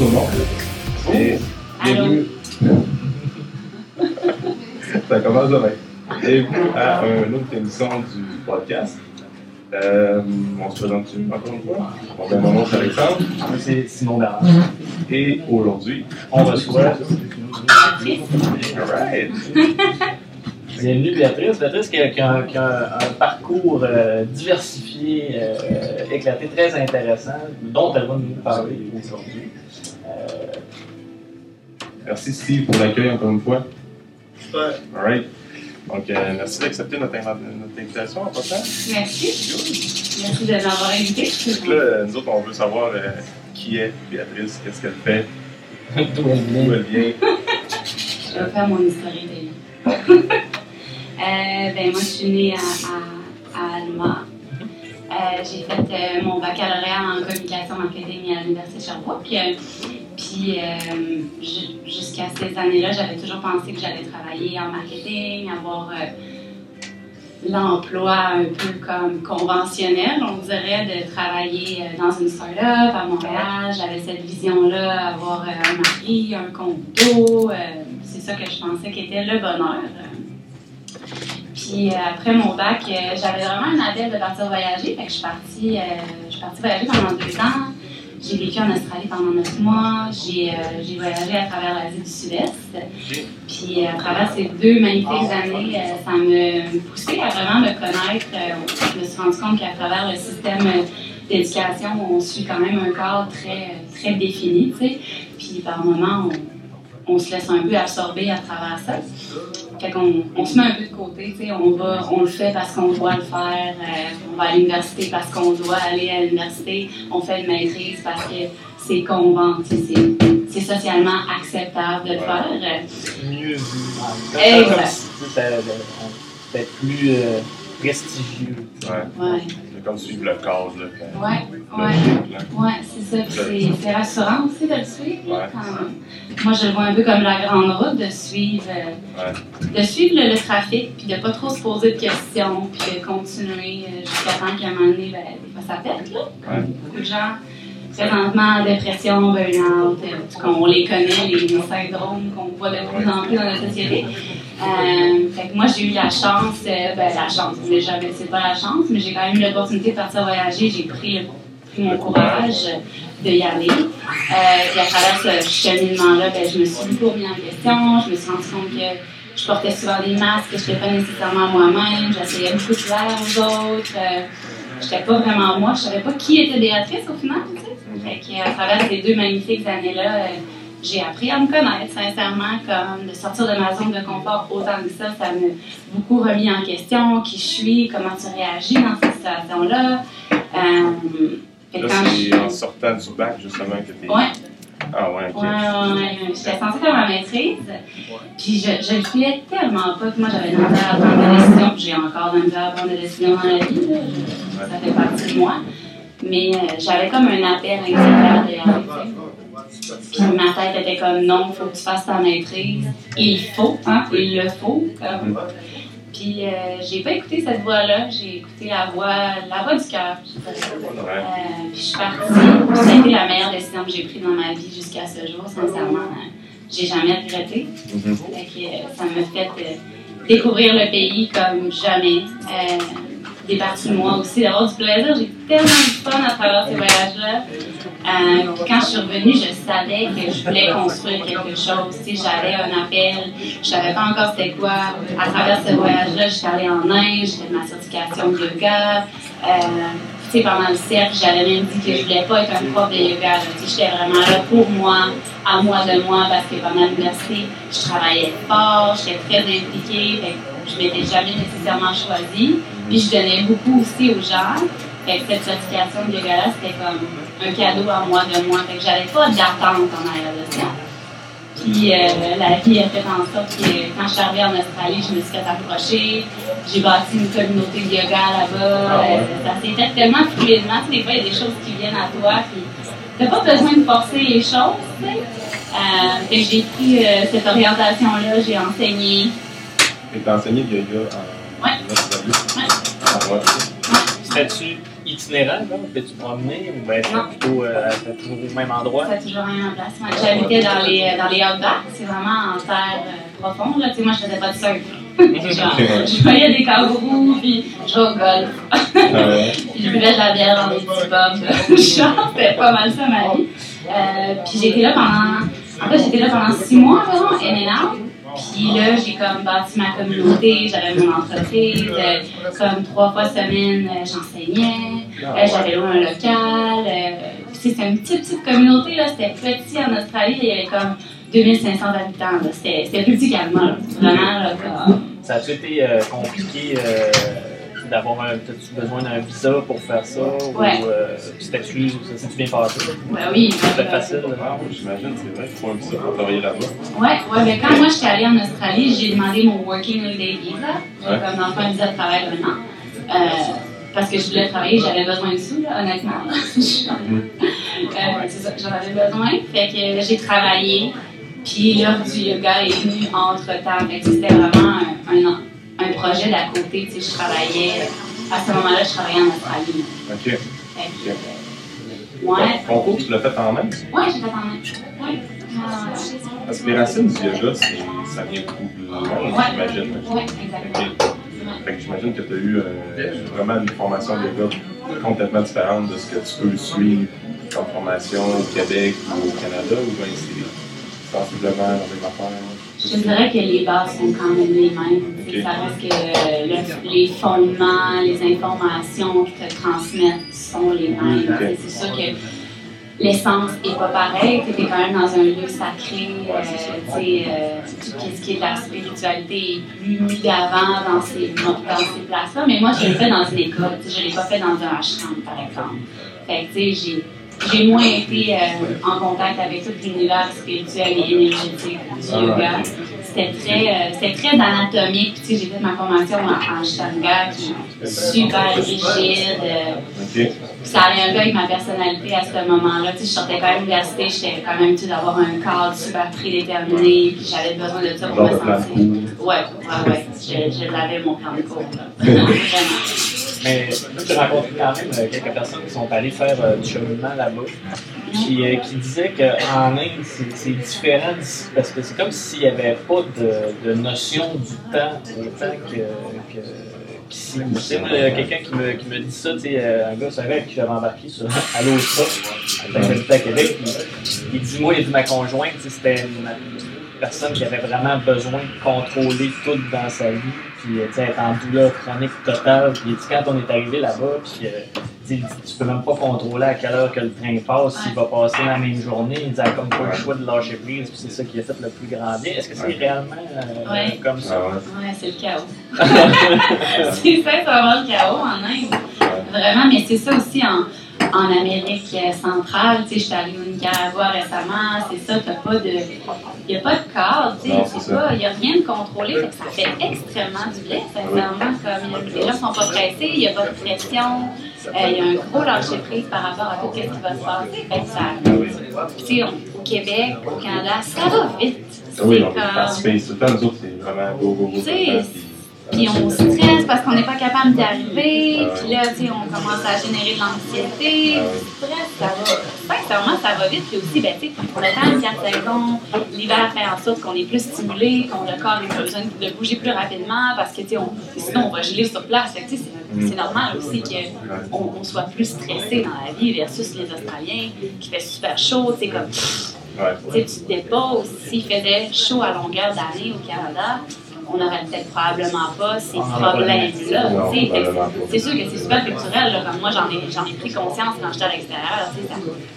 tout le monde. Et bienvenue. Ça commence demain. Bienvenue à une autre émission du podcast. Euh, on se présente-tu encore une fois? Bon, mon nom c'est Alexandre. C'est Simon Bernard. Et aujourd'hui, On reçoit. alright! Bienvenue Béatrice. Béatrice qui a, qui a- qui a un, un parcours euh, diversifié, euh, éclaté, très intéressant, dont elle va nous parler aujourd'hui. Euh, Merci Steve pour l'accueil encore une fois. Ouais. Alright. Donc, euh, merci d'accepter notre, inv- notre invitation en passant. Merci. Merci de m'avoir invité. Donc là, nous autres, on veut savoir euh, qui est Béatrice, qu'est-ce qu'elle fait, D'où elle vient. Je vais faire mon historique de vie. Euh, ben, moi, je suis née à, à, à Alma. Euh, j'ai fait euh, mon baccalauréat en communication marketing à l'Université de Sherbrooke. Euh, Puis, euh, ju- jusqu'à ces années-là, j'avais toujours pensé que j'allais travailler en marketing, avoir euh, l'emploi un peu comme conventionnel, on dirait, de travailler euh, dans une start-up à Montréal. J'avais cette vision-là, avoir un mari, un euh, c'est ça que je pensais qu'était le bonheur. Puis après mon bac, j'avais vraiment un appel de partir voyager. Fait que je suis partie, je suis partie voyager pendant deux ans. J'ai vécu en Australie pendant neuf mois. J'ai euh, j'ai voyagé à travers l'Asie du Sud-Est. Puis euh, à travers ces deux magnifiques années, euh, ça me poussait à vraiment me connaître. Euh, je me suis rendu compte qu'à travers le système d'éducation, on suit quand même un cadre très, très défini. Puis par moments, on, on se laisse un peu absorber à travers ça. Fait qu'on on se met un peu de côté, on va, on le fait parce qu'on doit le faire, euh, on va à l'université parce qu'on doit aller à l'université, on fait une maîtrise parce que c'est sais, c'est- c'est socialement acceptable de le faire. Euh, Mieux vu. Exact. C'était plus euh, prestigieux. Ouais. Ouais, C'est comme suivre le cadre. Là, ouais, c'est ça. C'est- rassurant aussi de le suivre. Ouais. quand. Moi, je le vois un peu comme la grande route, de suivre, euh, de suivre le, le trafic, puis de pas trop se poser de questions, puis de continuer euh, jusqu'à temps qu'à un moment donné, ben, ça pète. Là. Beaucoup de gens, présentement, dépression, burn-out, euh, en tout cas, on les connaît, les, syndromes qu'on voit de plus en plus dans la société. Euh, fait que moi, j'ai eu la chance, euh, ben, la chance, mais jamais, c'est pas la chance, mais j'ai quand même eu l'opportunité de partir voyager. J'ai pris, pris mon courage de y aller. Euh, puis à travers ce cheminement-là, ben, je me suis beaucoup remis en question. Je me suis rendu compte que je portais souvent des masques que je n'étais pas nécessairement moi-même. J'essayais beaucoup de plaire aux autres. Euh, je n'étais pas vraiment moi. Je savais pas qui était Béatrice au final. Fait que, à travers ces deux magnifiques années-là, euh, j'ai appris à me connaître, sincèrement, comme de sortir de ma zone de confort autant que ça, ça m'a beaucoup remis en question qui je suis, comment tu réagis dans cette situation-là. Euh, Là, c'est en sortant du bac, justement, que t'es. Ouais, Ah, ouais, ok. ouais, ouais, ouais. J'étais censée faire ma maîtrise. Puis je, je le voulais tellement pas que moi j'avais de la misère à prendre des décisions. Puis j'ai encore de la misère à prendre des décisions dans la vie. là. Ça fait partie de moi. Mais euh, j'avais comme un appel intérieur de. Puis ma tête était comme non, il faut que tu fasses ta maîtrise. Il faut, hein, il le faut. Comme. Puis euh, j'ai pas écouté cette voix-là, j'ai écouté la voix, la voix du cœur. Euh, puis je suis partie. Ça a été la meilleure décision que j'ai prise dans ma vie jusqu'à ce jour. Sincèrement, j'ai jamais regretté. Que, euh, ça m'a fait découvrir le pays comme jamais. Des moi aussi, d'avoir du plaisir. J'ai tellement de fun à travers ces voyages-là. Euh, quand je suis revenue, je savais que je voulais construire quelque chose. Tu sais, j'avais un appel, je savais pas encore c'était quoi. À travers ce voyage-là, j'étais allée en Inde, j'ai fait ma certification de yoga. Euh, pendant le cercle, j'avais même dit que je voulais pas être un prof de yoga. J'étais vraiment là pour moi, à moi de moi, parce que pendant l'université, je travaillais fort, j'étais très impliquée. Je m'étais jamais nécessairement choisie. Puis je donnais beaucoup aussi aux gens. Fait que cette certification de yoga-là, c'était comme un cadeau à moi de moi. Fait que j'avais pas d'attente en arrière de ça. Puis euh, la vie a fait en sorte que quand je suis arrivée en Australie, je me suis fait approcher. J'ai bâti une communauté de yoga là-bas. Ah ouais? Euh, ça s'est fait tellement fluidement. Tu sais, des fois, il y a des choses qui viennent à toi. Puis t'as pas besoin de forcer les choses. tu sais. Euh, j'ai pris euh, cette orientation-là, j'ai enseigné. Et t'as enseigné le yoga en Ouais. en Australie? Ouais. Ah, ouais. C'était-tu itinérant, là? Peux-tu promener ou Non. c'est plutôt euh, toujours au même endroit? A toujours rien en place. Moi, j'habitais dans les, dans les outbacks, c'est vraiment en terre euh, profonde. Là. Tu sais, moi, je faisais pas de surf. Genre, je voyais des kangourous, puis je jouais au golf. Ah ouais. Puis je buvais de la bière dans des petits pubs. là. Genre, c'était pas mal ça ma vie. Euh, puis j'étais là pendant. Fait, j'étais là pendant six mois environ, in and. Puis là, j'ai comme bâti ma communauté, j'avais mon entreprise, euh, comme trois fois semaine, euh, j'enseignais, euh, j'avais loué un local. c'était une petite, petite communauté, là, c'était petit en Australie, il y avait comme 2500 habitants, là. c'était plus petit qu'Allemand, là. vraiment, là. Ça a-tu été compliqué d'avoir un. T'as-tu besoin d'un visa pour faire ça? Ouais. Ou euh, c'était-tu ça s'est-tu bien passé? Ben oui, C'était euh, facile. Ah, oui, j'imagine, c'est vrai qu'il faut un visa pour travailler là-bas. Ouais, ouais, mais quand moi j'étais allée en Australie, j'ai demandé mon Working Holiday Visa, Ouais. comme dans le un visa de travail d'un an. Euh, parce que je voulais travailler, j'avais besoin de sous, là, honnêtement. Euh, c'est ça, j'en avais besoin. Fait que j'ai travaillé, puis l'heure du yoga est venue entre temps. Fait que c'était vraiment un, un, un projet d'à côté. Tu sais, je travaillais, à ce moment-là, je travaillais en Australie. OK. Fait OK. que, ouais, Ton cours, tu l'as fait en Inde? ouais, j'ai fait en même. Ouais. Ouais. Parce que les racines du yoga, c'est- ça vient beaucoup de loin, Ouais. j'imagine. Ouais, exactement. Fait que j'imagine que tu as eu euh, vraiment une formation de yoga complètement différente de ce que tu peux suivre comme formation au Québec ou au Canada, ou bien c'est sensiblement la même affaire? Je dirais que les bases sont quand même les mêmes. Ok. Ça reste que euh, le- les fondements, les informations qu'ils te transmettent sont les mêmes. C'est sûr que l'essence n'est pas pareille. Tu es quand même dans un lieu sacré. Euh, euh, tout ce qui est de la spiritualité est plus mis d'avant dans ces, dans ces places-là. Mais moi, je l'ai fait dans une école. Je ne l'ai pas fait dans un ashram, par exemple. Fait que, j'ai moins été euh, en contact avec tout l'univers spirituel et énergétique du yoga. C'était très, euh, très anatomique. Puis, j'ai fait ma formation en, en Ashtanga qui est super rigide. euh, ça allait un peu avec ma personnalité à ce moment-là. Je sortais quand même de l'université, j'étais quand même d'avoir un cadre super prédéterminé, puis j'avais besoin de ça pour me sentir. Ouais, ouais, ouais. Je, je l'avais mon plan de cours, là. Vraiment. Mais j'ai rencontré quand même euh, quelques personnes qui sont allées faire euh, du cheminement là-bas, qui, euh, qui disaient qu'en Inde, c'est différent d'ici, parce que c'est comme s'il n'y avait pas de, de notion du temps autant que. que il a quelqu'un qui me, qui me dit ça, tu sais, un gars, c'est avec qui j'avais embarqué sur à l'autre quand j'habitais à Québec, puis il dit, moi, il dit, ma conjointe, c'était une personne qui avait vraiment besoin de contrôler tout dans sa vie, puis euh, tu sais, être en douleur chronique totale. Puis quand on est arrivé là-bas, puis euh, tu peux même pas contrôler à quelle heure que le train passe, s'il va passer la même journée. Il a comme pas le choix de lâcher prise, puis c'est ça qui a fait le plus grand bien. Est-ce que c'est Ouais. réellement euh, Ouais. comme ça? Ah ouais. Ouais, c'est le chaos. c'est sincèrement le chaos en Inde. Vraiment, mais c'est ça aussi en, en Amérique centrale. Tu sais, je suis allée au Nicaragua récemment, c'est ça, t'as pas de. Il n'y a pas de cadre, tu sais, il n'y a rien de contrôlé, fait que ça fait extrêmement du bien, sincèrement. Comme, les gens sont pas pressés, il n'y a pas de pression, euh, il y a un gros lâcher prise par rapport à tout ce qui va se passer. Fait que ça, puis, tu sais, au Québec, au Canada, ça va vite. Ah oui, C'est on est comme- fast face. Tout le temps, nous autres, c'est vraiment go, go, go. Le temps, puis- on stresse parce qu'on n'est pas capable d'y arriver. Puis là, tu sais, on commence à générer de l'anxiété. Stress, ça va. Sincèrement, ça va vite. Puis aussi, ben, tu sais, quatre saisons. L'hiver fait en sorte qu'on est plus stimulé, qu'on le corps a besoin de bouger plus rapidement parce que, tu sais, on- sinon, on va geler sur place. Tu sais, c'est c'est normal aussi qu'on on soit plus stressé dans la vie versus les Australiens qui fait super chaud. Tu sais, comme, sais, tu te déposes. S'il faisait chaud à longueur d'année au Canada, on n'aurait peut-être probablement pas ces pas problèmes-là. C'est sûr que c'est super culturel. Là, comme moi, j'en ai, j'en ai pris conscience quand j'étais à l'extérieur.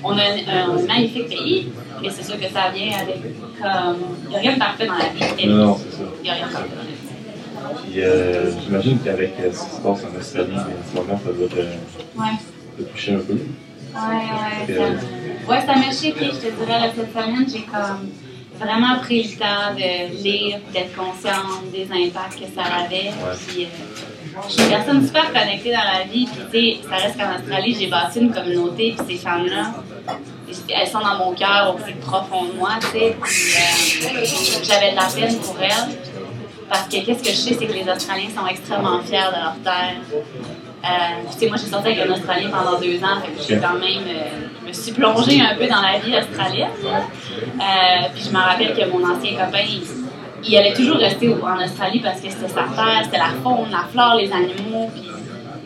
On a un, un magnifique pays, mais c'est sûr que ça vient avec. comme Il n'y a rien de parfait dans la vie. Non, c'est ça. Il n'y a rien de parfait dans la vie. Puis euh, j'imagine qu'avec euh, ce qui se passe en Australie, en ce moment, ça doit te, Ouais. te toucher un peu. Ouais, ouais, ça me, ouais, ça m'a shaké, je te dirais, là, cette semaine, j'ai comme vraiment pris le temps de lire, d'être consciente des impacts que ça avait. Puis, euh, je suis une personne super connectée dans la vie, puis tu sais, ça reste qu'en Australie, j'ai bâti une communauté, puis ces femmes-là, elles sont dans mon cœur au plus profond de moi, tu sais, puis euh, j'avais de la peine pour elles. Parce que qu'est-ce que je sais, c'est que les Australiens sont extrêmement fiers de leur terre. Euh, tu sais, moi, j'ai sorti avec un Australien pendant deux ans, fait que j'ai quand même, euh, je me suis plongée un peu dans la vie australienne. Euh, puis je me rappelle que mon ancien copain, il, il allait toujours rester en Australie parce que c'était sa terre, c'était la faune, la flore, les animaux. Puis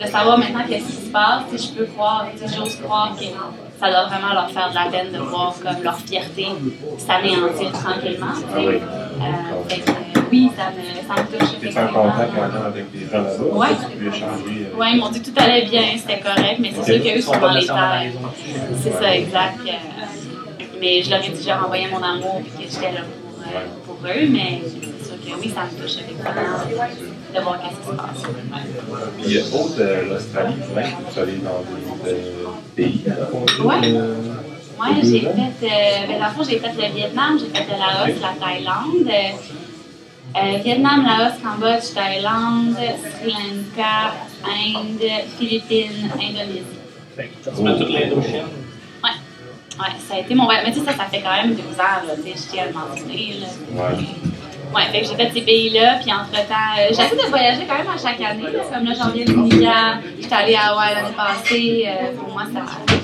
de savoir maintenant qu'est-ce qui se passe, je peux croire, j'ose croire que ça doit vraiment leur faire de la peine de voir comme leur fierté s'anéantir tranquillement. Ah euh, oui, ça me, ça me touche Tu es en contact maintenant avec des gens là-bas? Tu peux échanger? euh, Ouais, ils m'ont dit que tout allait bien, c'était correct, mais c'est sûr qu'eux sont dans les terres. C'est ça, exact. Euh, Mais je leur ai dit que je leur envoyais mon amour et que j'étais là pour, euh, pour eux, mais c'est sûr que oui, ça me touche effectivement de voir qu'est-ce qui se passe. Puis, euh, autre euh, l'Australie, es allé dans d'autres euh, pays, à euh, Moi, j'ai fait, euh, ben, dans le fond, j'ai fait le Vietnam, j'ai fait le Laos, la Thaïlande. Euh, euh, Vietnam, Laos, Cambodge, Thaïlande, Sri Lanka, Inde, Philippines, Indonésie. Fait que ça se met toute l'Indochine? Ouais, ça a été mon voyage. Mais tu sais, ça, ça fait quand même 12 ans, là, tu sais, je tiens à le mentionner, là. Ouais. Ouais, fait que j'ai fait ces pays-là, puis entre-temps, euh, j'essaie de voyager quand même à chaque année. là. Comme là, j'en viens de Nika, j'étais allée à Hawaï l'année passée. euh, pour moi, ça,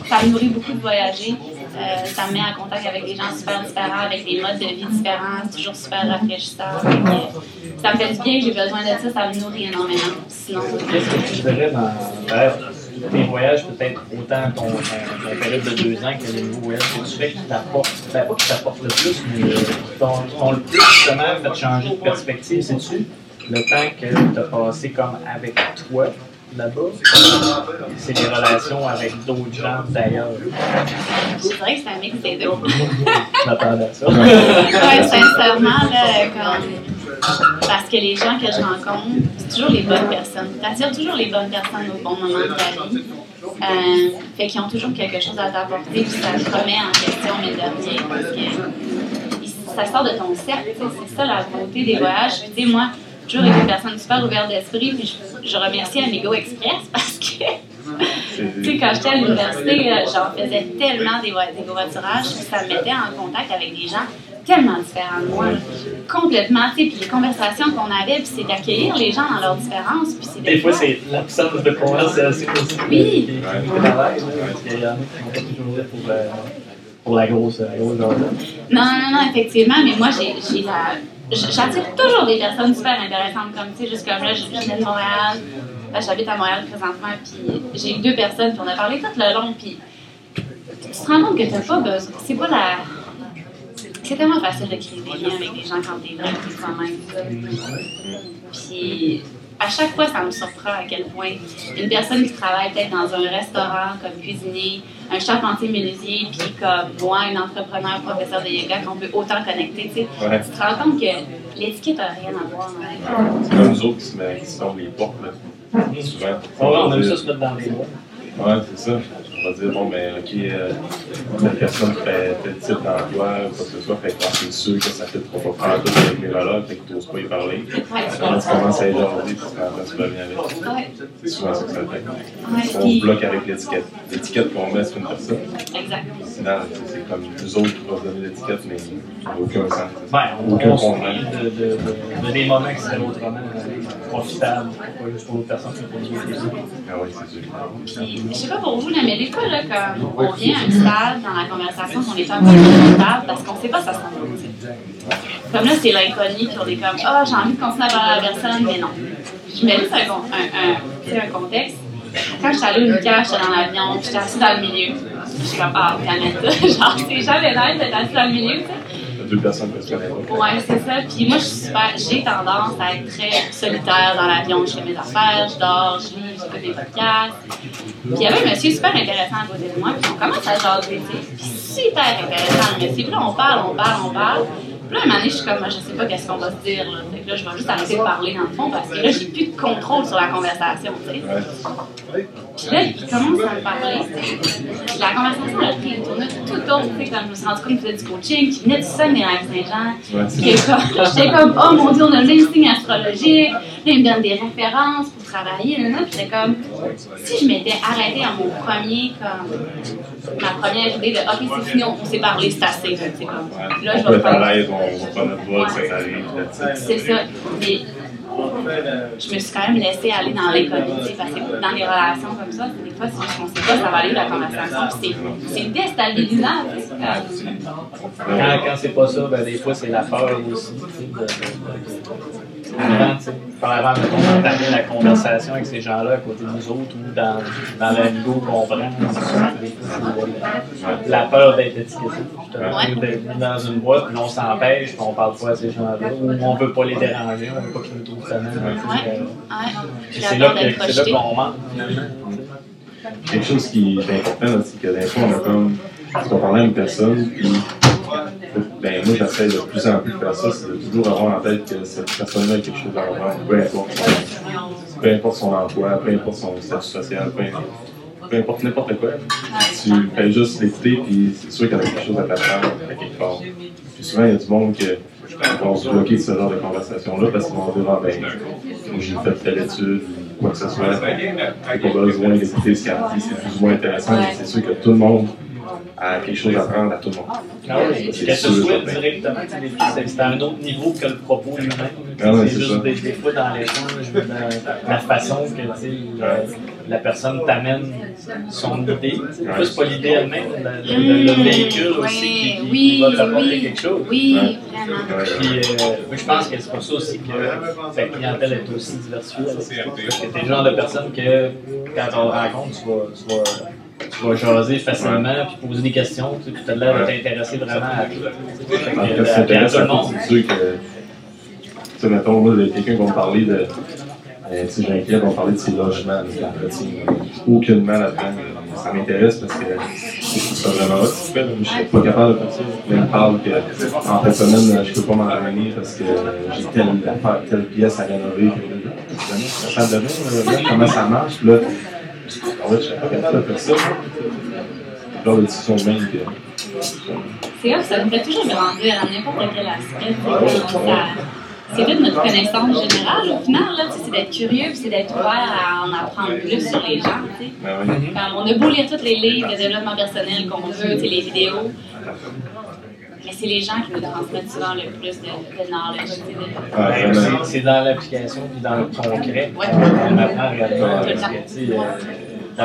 ça me nourrit beaucoup de voyager. Euh, ça me met en contact avec des gens super différents, avec des modes de vie différents. C'est toujours super rafraîchissant. Ça me fait du bien, j'ai besoin de ça, ça me nourrit énormément. Qu'est-ce que tu dirais dans tes voyages, peut-être autant ton, ton, ton période de deux ans que les nouveaux voyages que tu fais qui t'apportent, ben le plus, mais t'ont le plus justement fait changer de perspective, sais-tu? Le temps que tu as passé comme avec toi là-bas, c'est les relations avec d'autres gens d'ailleurs. je dirais que c'est un mix des deux. Je m'attendais à ça. Ouais, sincèrement, là, comme. Parce que les gens que je rencontre, c'est toujours les bonnes personnes. Tu attires toujours les bonnes personnes au bon moment de ta vie. Euh, fait qu'ils ont toujours quelque chose à t'apporter, puis ça te remet en question, mais de rien, parce que ça sort de ton cercle. C'est ça la beauté des voyages. Puis, tu sais, moi, toujours été une personne super ouverte d'esprit, puis je, je remercie Amigo Express parce que. Tu sais, quand j'étais à l'université, euh, j'en faisais tellement des, des covoiturages, puis ça me mettait en contact avec des gens tellement différents de moi. Complètement, tu sais, puis les conversations qu'on avait, puis c'est d'accueillir les gens dans leurs différences, puis c'est de Des fois, c'est l'absence de conversation aussi. Oui. Parce qu'il y en a qui sont toujours là pour, euh, pour la grosse, la grosse jasette. Non, non, non, effectivement, mais moi, j'ai, j'ai la- j'attire toujours des personnes super intéressantes, comme, tu sais, juste comme là, je viens de Montréal, Là, j'habite à Montréal présentement, puis j'ai eu deux personnes, puis on a parlé tout le long, puis tu te rends compte que t'as pas besoin, c'est pas la... C'est tellement facile de créer des liens avec des gens quand t'es vrai, t'es toi-même. Puis à chaque fois, ça me surprend à quel point une personne qui travaille peut-être dans un restaurant comme cuisinier, un charpentier menuisier, puis comme moi, un entrepreneur, professeur de yoga, qu'on peut autant connecter, tu sais. Ouais. Tu te rends compte que l'étiquette n'a rien à voir avec C'est comme nous autres qui se, met- qui se tombent les portes, là. Souvent. On va, on aime ça se mettre dans les mots. Ouais, c'est ça. On va dire, bon, ben, OK, euh, la personne fait tel type d'emploi ou quoi que ce soit, fait que c'est sûr que ça fait trop pas faire tout avec mes relats, fait que tu n'oses pas y parler. Quand tu commences à y jaser, tu te rends super bien avec. Ouais, C'est souvent ça que ça fait. ouais, On puis- bloque avec l'étiquette. L'étiquette qu'on met sur une personne. exact. Sinon, c'est comme nous autres qui vont se donner l'étiquette, mais aucun sens. Ben, on, Aucun on rit de, de, de, de des moments qui seraient autrement profitables, pas juste pour pour nous. Ah oui, c'est sûr. Puis, je sais pas pour vous, là, mais des fois, là, comme on vient à un stade dans la conversation qu'on est un peu confortable parce qu'on sait pas ça s'en va. Comme là, c'est l'inconnu, puis on est comme, ah, j'ai envie de continuer à parler à la personne, mais non. Je mets juste un, un, un, un contexte. Quand je suis allée au Nika, j'étais dans l'avion, puis j'étais assise dans le milieu. Je suis comme, ah, Canada, genre, c'est jamais nice d'être assise dans le milieu, tu sais. Deux. Ouais, c'est ça. Puis moi. J'ai tendance à être très solitaire dans l'avion. Je fais mes affaires, je dors, je lis, j'écoute des podcasts. Puis il y avait un monsieur super intéressant à côté de moi. Puis on commence à jaser. Puis super intéressant, le monsieur. Là, on parle, on parle, on parle. Puis là, un moment donné, je suis comme, je sais pas qu'est-ce qu'on va se dire. Là. Fait que là, je vais juste arrêter de parler dans le fond parce que là, j'ai plus de contrôle sur la conversation. Puis là, il commence à me parler. Puis la conversation, elle a pris une tournure tout autre. Tu sais, comme je me suis rendu compte qu'il faisait du coaching, qu'il venait du c'est comme- J'étais comme, oh mon dieu, on a le même signe astrologique. Là, il me donne des références pour travailler. Là, là. Puis j'étais comme, si je m'étais arrêtée à mon premier, comme, ma première idée de, ok, c'est fini, on, on s'est parlé, c'est assez. comme, Ouais. là, on je peut vais être faire. à l'aise, on va pas notre voix, ça arrive. C'est ça. Mais je me suis quand même laissée aller dans l'inconnu, parce que dans les relations comme ça, des fois, si on ne sait pas, ça va aller la conversation, puis c'est déstabilisant. Quand, quand c'est pas ça, ben, des fois, c'est la peur aussi. Avant, tu sais, avant, d'entamer la conversation avec ces gens-là à côté de nous autres ou dans, dans la go qu'on prend, la peur d'être étiqueté, justement, d'être mis dans une boîte, puis on s'empêche, puis on parle pas à ces gens-là, ou on veut pas les déranger, on veut pas qu'ils nous trouvent ça C'est là qu'on manque, Quelque chose qui est important, c'est que des fois, on a comme, on parle à une personne, puis ben, moi, j'essaie de plus en plus de faire ça, c'est de toujours avoir en tête que cette personne-là a quelque chose à voir, peu importe son, peu importe son emploi, peu importe son statut social, peu importe, n'importe quoi. Tu fais juste l'écouter, puis c'est sûr qu'elle a quelque chose à t'apprendre à quelque part. Puis souvent, il y a du monde qui va se bloquer de ce genre de conversation-là parce qu'ils vont dire Ah, ben, j'ai fait telle étude, quoi que ce soit. J'ai pas besoin d'écouter ce qu'elle dit, c'est plus ou moins intéressant, mais c'est sûr que tout le monde à quelque chose à prendre à tout le monde. Ah oui, qu'elle se souhaite directement, c'est à un autre niveau que le propos lui-même. Ah c'est juste des, des, fois dans l'échange, dans la façon que la, la personne t'amène son idée. Plus pas l'idée elle-même, le, le, véhicule aussi qui, qui, oui, va t'apporter quelque chose. Oui, vraiment. Puis, euh, je pense que c'est pour ça aussi que ta clientèle est aussi diversifiée. Parce que t'es le genre de personne que quand on rencontre, tu vas, tu vas jaser facilement puis poser des questions. Tu as l'air de t'intéresser vraiment à tout. C'est sûr que, tu sais, mettons, là, quelqu'un qui va me parler de. Euh, tu sais, va me parler de ses logements. Aucunement là-dedans. Ça m'intéresse parce que c'est vraiment hot. Je ne suis pas capable de faire ça. Mais il me parle qu'en fin de semaine, je ne peux pas m'en revenir parce que j'ai telle, telle pièce à rénover. Ça de bien, comment ça marche. Là, en fait, je serais pas capable de faire ça. Genre de discussion même que. C'est off, ça nous fait toujours grandir à n'importe quel aspect. C'est toute notre connaissance générale au final, c'est d'être curieux et c'est d'être ouvert à en apprendre plus sur les gens. Ben on a beau lire tous les livres de développement personnel qu'on veut, les vidéos, mais c'est les gens qui nous transmettent souvent le plus de, de knowledge. c'est dans l'application puis dans le concret qu'on apprend réellement.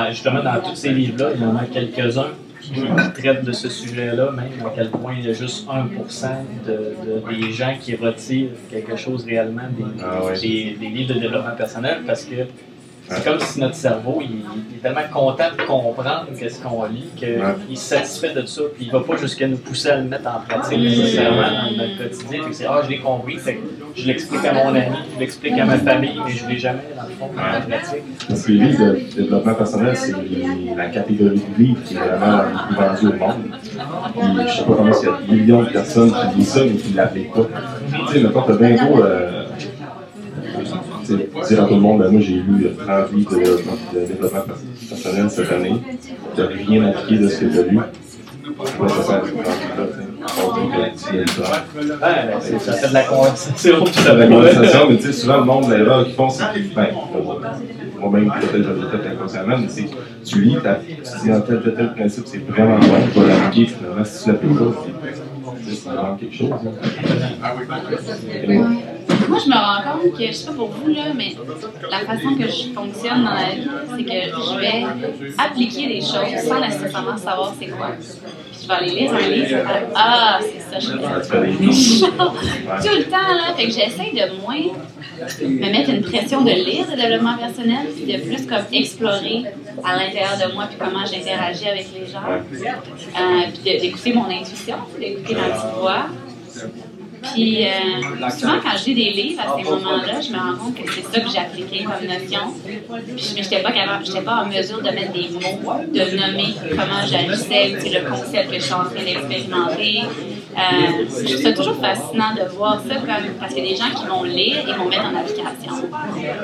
Justement, dans tous ces livres-là, il y en a quelques-uns. Qui traitent de ce sujet-là, même à quel point il y a juste 1% de, des gens qui retirent quelque chose réellement des, ah des, des livres de développement personnel parce que c'est comme si notre cerveau, il, est tellement content de comprendre ce qu'on lit qu'il est satisfait de ça, puis il va pas jusqu'à nous pousser à le mettre en pratique nécessairement dans notre quotidien. c'est ah, je l'ai compris, je l'explique à mon ami, je l'explique à ma famille, mais je ne l'ai jamais dans le fond pratique. Parce que les livres de développement personnel, c'est la catégorie de livres qui est vraiment la plus vendue au monde. Je ne sais pas comment il y a des millions de personnes qui lisent ça, mais qui ne l'appliquent pas. Tu sais, as bien beau. Euh, à tout le monde, ben, moi j'ai lu 30 livres de, développement personnel cette année, tu n'as rien appliqué de ce que tu as lu. Ça ça fait de la conversation. Ça fait de la conversation, mais tu sais, souvent le monde, l'erreur qu'ils font, c'est qu'ils ben, moi-même, peut-être inconsciemment, mais c'est que tu lis, tu dis en tel, tel, tel principe, c'est vraiment bon, tu vas l'appliquer finalement, si tu l'appliques pas, c'est vraiment quelque chose. Moi, je me rends compte que, je sais pas pour vous, là, mais la façon que je fonctionne dans la vie, c'est que je vais appliquer des choses sans nécessairement savoir c'est quoi. Puis je vais aller lire un livre, je vais faire Ah, c'est ça, je fais. Tout le temps, là. Fait que j'essaie de moins me mettre une pression de lire le développement personnel, puis de plus comme explorer à l'intérieur de moi, puis comment j'interagis avec les gens. Euh, puis d'écouter mon intuition, d'écouter ma petite voix. Puis euh, souvent, quand lis des livres à ces moments-là, je me rends compte que c'est ça que j'appliquais comme notion. Puis je n'étais pas, pas en mesure de mettre des mots, de nommer comment j'agissais, le concept que je suis en train d'expérimenter. Euh, toujours fascinant de voir ça comme, parce qu'il y a des gens qui vont lire et vont mettre en application.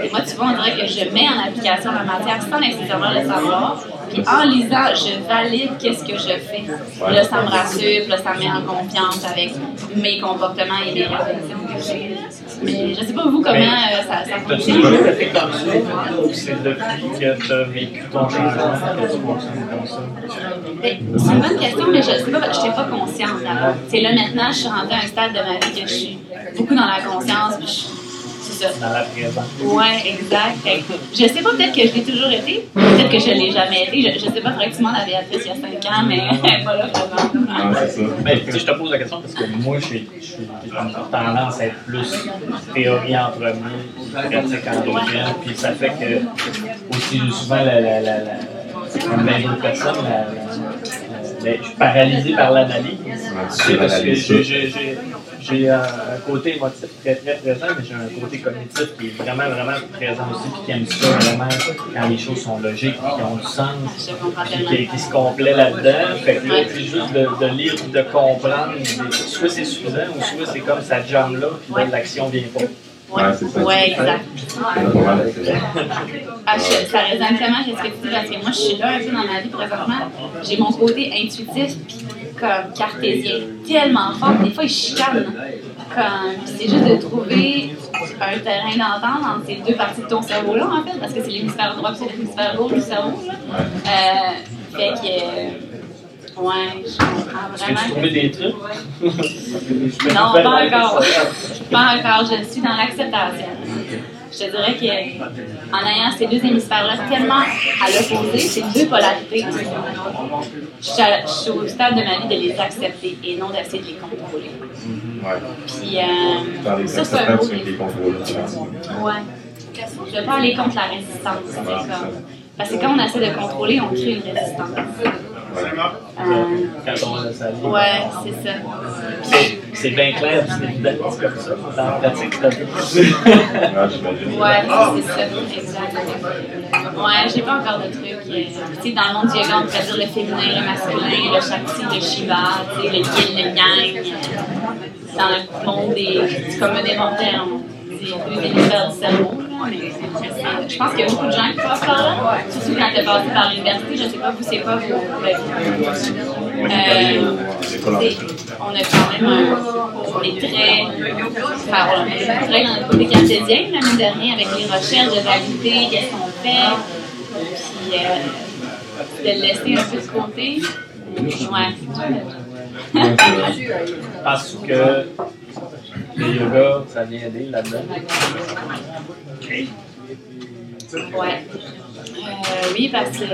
Et moi, tu vois, on dirait que je mets en application la matière sans nécessairement le savoir. Puis en lisant, je valide qu'est-ce que je fais. Là, ça me rassure, là, ça me met en confiance avec mes comportements et mes réflexions que j'ai. Mais je ne sais pas vous comment euh, ça, ça fonctionne? Fait comme ça ou c'est depuis que tu as vécu ton changement que tu fonctionnes comme ça? Ben, c'est une bonne question, mais je ne n'étais pas consciente avant. C'est là maintenant, je suis rentrée à un stade de ma vie que je suis beaucoup dans la conscience. Puis je, ça. Dans la présence. Ouais, exact. Je sais pas, peut-être que je l'ai toujours été, peut-être que je l'ai jamais été. Je, je sais pas, faudrait que tu demandes à Béatrice il y a 5 ans, mais pas là vraiment. Non, c'est ça. Ben, tu sais, je te pose la question parce que moi, je suis je suis tendance à être plus théorie en premier, pratique en deuxième, puis ça fait que aussi souvent, la, la, la, la, comme personnes, la- je suis paralysé par l'analyse. Parce que j'ai- j'ai- un côté émotif très très présent, mais j'ai un côté cognitif qui est vraiment vraiment présent aussi, puis qui aime ça vraiment quand les choses sont logiques, puis qui ont du sens comprends qui, se complaît là-dedans. Fait que là, c'est juste de, de lire, de comprendre. Soit c'est suffisant, ou soit c'est comme ça jambe là, puis là, l'action vient pas. Ouais, Ouais, c'est ça. ouais, exact. Ah, je- ça résonne tellement avec ce que tu dis parce que moi, je suis là un peu dans ma vie présentement. J'ai mon côté intuitif puis comme cartésien tellement fort. Des fois, il chicane. Comme, c'est juste de trouver un terrain d'entente entre ces deux parties de ton cerveau-là, en fait, parce que c'est l'hémisphère droit et l'hémisphère gauche du cerveau. Là. Euh, fait que, euh, ouais, je comprends tu vraiment. trouvais des trucs? Non, pas encore. Pas encore. Je suis dans l'acceptation. Je te dirais que en ayant ces deux hémisphères-là tellement à l'opposé, c'est deux polarités. Je suis, à- je suis au stade de ma vie de les accepter et non d'essayer de les contrôler. Ouais. Puis, euh, ça, c'est un contrôles. Ouais. Je pas aller contre la résistance. c'est comme- Parce que quand on essaie de contrôler, on crée une résistance. Euh, ouais, c'est ça. C'est bien clair, c'est évident, c'est comme ça. Dans la pratique, c'est. Ouais, c'est ça, exact. Ouais, j'ai pas encore de trucs. euh, Tu sais, dans le monde du yoga, on pourrait dire le féminin, le masculin, le shakti, le shiva, tu sais, le yin, le yang. Dans le monde des, du commun des mortels, on dit deux hémisphères du cerveau. Je pense qu'il y a beaucoup de gens qui passent par là, surtout quand tu es passé par l'université. Je sais pas, vous, c'est quoi vos. Sais, on a quand même un, on est très, enfin, on est très dans le côté cartésien, là, mine de rien, avec les recherches de valider, qu'est-ce qu'on fait, puis euh, de le laisser un peu de côté. Ouais. Parce que le yoga, ça vient aider là-dedans. Ouais. Euh, oui, parce que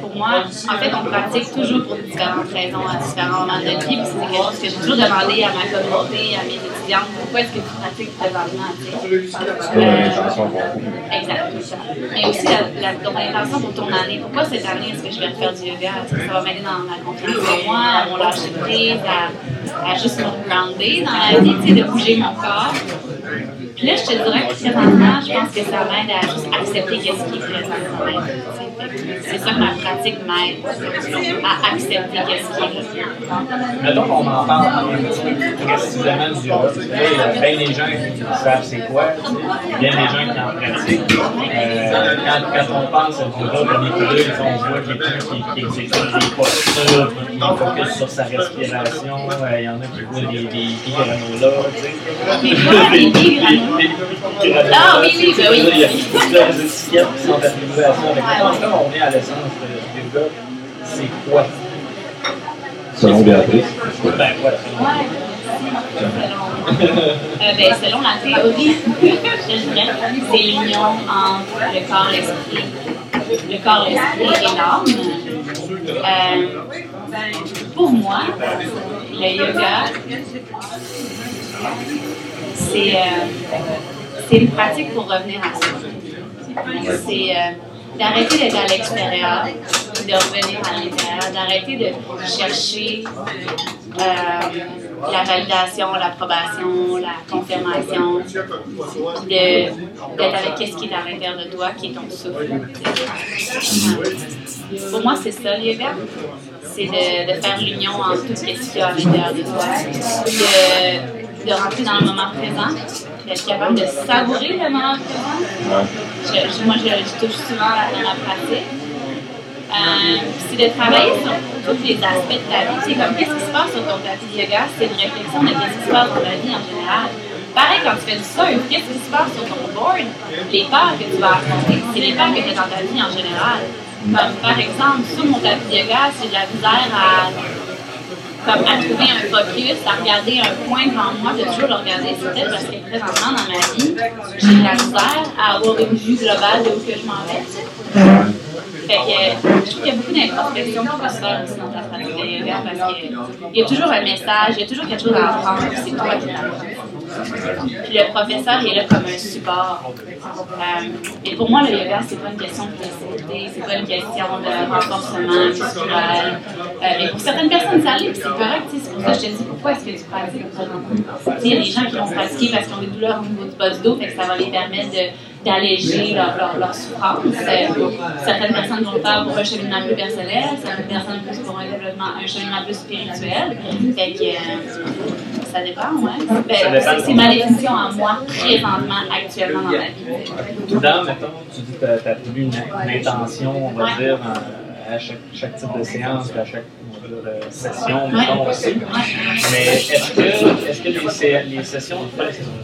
pour moi, en fait, on pratique toujours pour différentes raisons à différents moments de vie. C'est quelque chose que j'ai toujours demandé à ma communauté, à mes étudiantes. Pourquoi est-ce que tu pratiques présentement? tu sais? C'est comme une intention qu'on trouve. Exact, c'est ça. Mais aussi la, la, ton intention pour ton année. Pourquoi cette année est-ce que je vais refaire du yoga? Est-ce que ça va m'aider dans ma confiance en moi, à mon lâcher prise, à, à juste me grounder dans la vie, tu sais, de bouger mon corps? Puis là, je te dirais que présentement, je pense que ça m'aide à juste accepter qu'est-ce qui est présent dans ma C'est ça que ma pratique m'aide à accepter qu'est-ce qui est. Mettons qu'on en parle précisément du yoga. Il y a bien des gens qui savent c'est quoi, bien des gens qui en pratiquent. Euh, quand, quand on pense au yoga, comme les kudos, on voit quelqu'un qui, qui exécute des postures, qui focus sur sa respiration. Euh, Il y en a qui voient des, des tu sais. Des quoi, des? Des granola. Ah oui, oui, ben oui. Il y a plusieurs étiquettes qui sont à ça. On est à l'essence du yoga. C'est quoi? Selon Béatrice. Ben voilà. Euh, ben, selon la théorie, je dirais, c'est l'union entre le corps, l'esprit, le corps, l'esprit et l'âme. Euh, pour moi, le yoga, c'est euh, c'est une pratique pour revenir à soi. C'est euh, d'arrêter d'être à l'extérieur, de revenir à l'intérieur, d'arrêter de chercher euh, la validation, l'approbation, la confirmation, d'être avec qu'est-ce qui est à l'intérieur de toi, qui est ton souffle. Pour moi, c'est ça le yoga. C'est de, de faire l'union entre tout ce qu'il y a à l'intérieur de toi, de rentrer dans le moment présent, d'être capable de savourer le moment présent. Ouais. Je- je- moi, je, je touche souvent dans ma pratique. Euh, c'est de travailler sur tous les aspects de ta vie. C'est comme qu'est-ce qui se passe sur ton tapis de yoga, c'est une réflexion de qu'est-ce qui se passe dans ta vie en général. Pareil, quand tu fais du surf, qu'est-ce qui se passe sur ton board? Les peurs que tu vas affronter, c'est les peurs que tu as dans ta vie en général. Comme par exemple, sur mon tapis de yoga, si j'ai de la misère à, comme à trouver un focus, à regarder un point devant moi, de toujours le regarder. C'est peut-être parce que présentement dans ma vie, j'ai de la misère à avoir une vue globale de où que je m'en vais. Fait que je trouve qu'il y a beaucoup d'introspection qui peut dans ta pratique y a toujours un message, il y a toujours quelque chose à apprendre, c'est toi qui t'apprends. Puis le professeur est là comme un support. Euh, et pour moi, le yoga, c'est pas une question de flexibilité, c'est pas une question de renforcement musculaire. Euh, mais pour certaines personnes, ça l'est, c'est correct. C'est pour ça que je te dis pourquoi est-ce que tu pratiques sais, Il y a des gens qui vont pratiquer parce qu'ils ont des douleurs au niveau du bas du dos, fait que ça va les permettre de d'alléger leur, leur, souffrance. Euh, certaines personnes vont faire pour un cheminement plus personnel, certaines personnes plus pour un développement, un cheminement plus spirituel. Fait que euh, ça dépend, ouais. Ben, Ça c'est- ma définition à moi, présentement, actuellement dans ma vie. Dans, mettons, tu dis que tu as voulu une, une intention, on va Ouais. dire, en- à chaque, chaque type de séance, à chaque euh, session, Ouais. mettons aussi. Mais est-ce que, est-ce que les, sé- les sessions,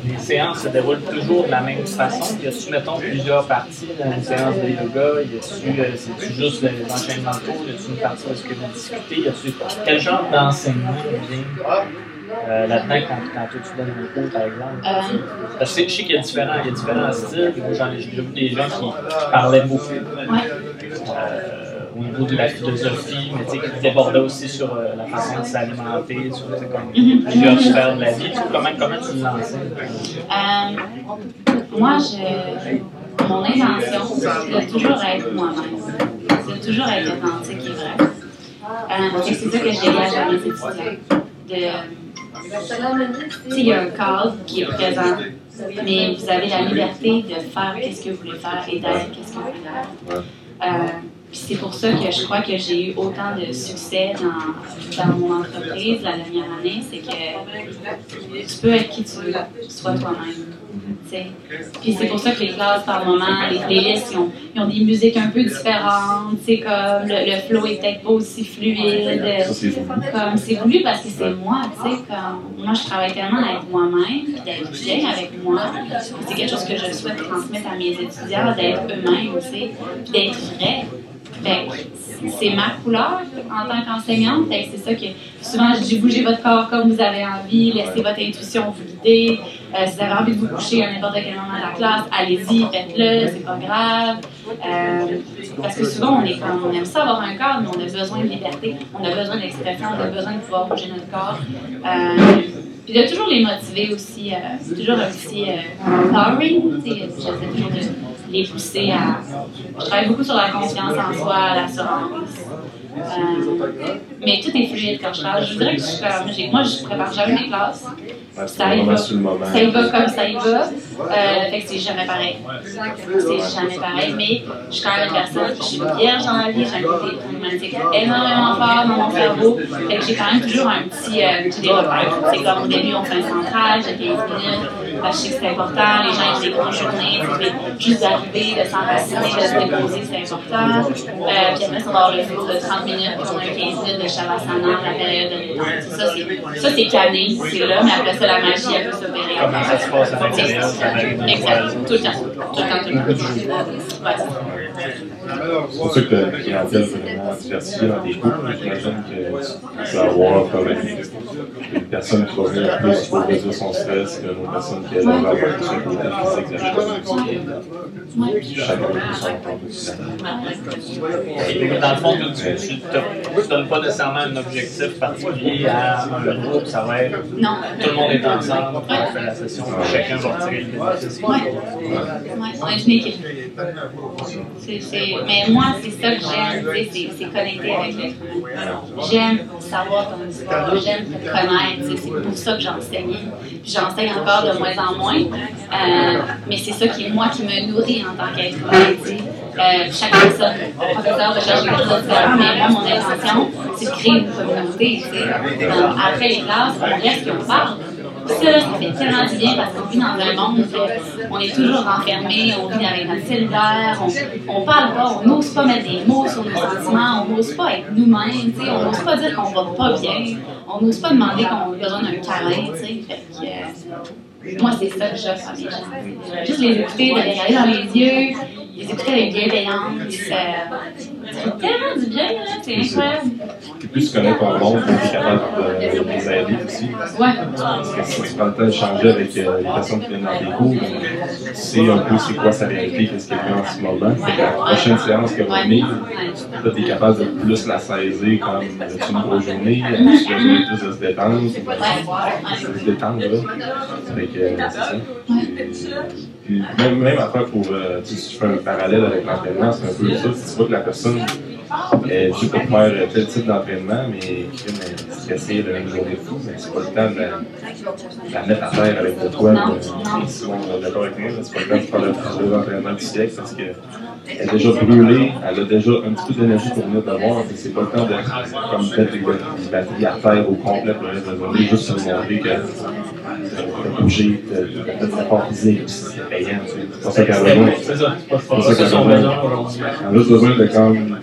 les séances se déroulent toujours de la même façon? Y a-tu, mettons, plusieurs parties dans une séance de yoga? Y a-tu, euh, c'est-tu juste les enchaînements de cours? Y a-tu une partie où est-ce que vous discutez? Y a-tu quel genre d'enseignement vient? Euh, là-dedans quand, quand toi tu donnes un cours, par exemple? Euh, Parce que je sais qu'il y a différents, il y a différents styles. Moi, J'en ai j'ai déjà vu des gens qui, qui parlaient beaucoup ouais. euh, au niveau de la philosophie, mais tu sais, qui débordaient aussi sur euh, la façon de s'alimenter, sur comme plusieurs sphères de la vie. Comment, comment tu l'enseignes? Euh, moi, je, mon intention, c'est de toujours être moi-même. C'est de toujours être authentique et vrai. Euh, et c'est ça que je dégage à mes étudiants. De, il y a un cadre qui est présent, mais vous avez la liberté de faire qu'est-ce que vous voulez faire et d'être qu'est-ce que vous voulez être. Euh, puis c'est pour ça que je crois que j'ai eu autant de succès dans, dans mon entreprise la dernière année, c'est que tu peux être qui tu veux, sois toi-même. Puis c'est pour ça que les classes par moment, les playlists, ils ont, ils ont des musiques un peu différentes, tu sais, comme le, le flow est peut-être pas aussi fluide. Ça, c'est voulu. Comme c'est voulu parce que c'est moi, tu sais, comme moi je travaille tellement être moi-même, puis d'être bien avec moi. C'est quelque chose que je souhaite transmettre à mes étudiants, d'être eux-mêmes, tu sais, puis d'être vrai. C'est ma couleur en tant qu'enseignante. C'est ça que souvent je dis bougez votre corps comme vous avez envie, laissez votre intuition vous guider. Euh, si vous avez envie de vous coucher à n'importe quel moment de la classe, allez-y, faites-le, c'est pas grave. Euh, parce que souvent on est on aime ça avoir un corps, mais on a besoin de liberté, on a besoin d'expression, on a besoin de pouvoir bouger notre corps. Euh, puis de toujours les motiver aussi, euh, toujours un petit euh, empowering, j'essaie toujours de les pousser à. Je travaille beaucoup sur la confiance en soi, l'assurance. Mais tout est fluide quand je travaille. Je dirais que je suis comme. j'ai- Moi, je prépare jamais mes classes. C'est Ça y va. Ça y va comme ça y va. Euh, fait que c'est jamais pareil. C'est jamais pareil. Mais je suis quand même une personne, je suis vierge dans la vie, j'ai un côté romantique énormément fort dans mon cerveau. Fait que j'ai quand même toujours un petit, euh, petit. C'est comme au début, on fait un centrage de 15 minutes. Parce que je sais que c'est important, les gens ils ont des grosses journées, juste d'arriver, de s'enraciner, de se déposer, c'est important. Euh, puis après, ça va avoir le flow de 30 minutes, puis on a 15 minutes de Shavasana, la période de détente. Ça, c'est- Ça, c'est là, mais après ça, la magie, elle peut s'opérer. Comment ça se passe à l'intérieur? Exact, tout le temps. Tout le temps, tout le temps. C'est pour ça que la clientèle vraiment diversifiée dans tes cours. J'imagine que tu vas avoir comme une personne qui va venir plus pour réduire son stress qu'une autre personne qui elle, va avoir plus un côté physique de Et dans le fond, tu ne donnes pas nécessairement un objectif particulier à un groupe, ça va être Non. tout le monde est ensemble, on fait la session, chacun va retirer le bénéfice. Une équipe. C'est- c'est- Mais moi, c'est ça que j'aime, c'est c'est connecter avec l'être humain. J'aime savoir ton histoire, j'aime te connaître, c'est pour ça que j'enseigne. Puis j'enseigne encore de moins en moins, euh, mais c'est ça qui est moi qui me nourrit en tant qu'être humain. Euh, chaque personne, professeur de différent, mais moi, mon intention, c'est de créer une communauté. après les classes, on reste et on parle. Ça, ça fait tellement du bien parce qu'on vit dans un monde où on est toujours renfermé, on vit avec notre cellulaire, on, on parle pas, on n'ose pas mettre des mots sur nos sentiments, on n'ose pas être nous-mêmes, on n'ose pas dire qu'on va pas bien, on n'ose pas demander qu'on a besoin d'un câlin, tu sais. Moi, c'est ça que j'offre à mes gens. Juste les écouter, les regarder dans les yeux, les écouter avec bienveillance, euh, tellement du bien, là. C'est incroyable. Et plus tu connais ton monde, plus tu es capable de, de les aider aussi. Ouais. Parce que si tu prends le temps de changer avec euh, les personnes qui viennent dans tes cours, tu sais un peu c'est quoi sa réalité, qu'est-ce qu'elle vit en ce moment. Fait que la prochaine séance qu'elle va venir, là, tu es capable de plus la saisir comme as-tu une grosse journée, as-tu besoin plus de se détendre, de se détendre, là. Fait que euh, c'est ça. Puis, même, même après, pour, euh, tu sais, si je fais un parallèle avec l'entraînement, c'est un peu ça. Si tu vois que la personne est due pour faire euh, tel type d'entraînement, mais qui est stressée la même journée de fou, mais c'est pas le temps de la, de la mettre à terre avec le toit. Euh. Sinon, on est d'accord avec moi, c'est pas le temps de faire le plus entraînement du siècle parce que elle est déjà brûlée, elle a déjà un petit peu d'énergie pour venir te voir, mais c'est pas le temps de comme mettre les, batteries à terre au complet pour la journée, juste pour montrer que de bouger, de, sa part physique, c'est payant, c'est pas ça qu'elle a besoin. C'est ça. C'est ça qu'elle a besoin. besoin. Elle a juste besoin de comme.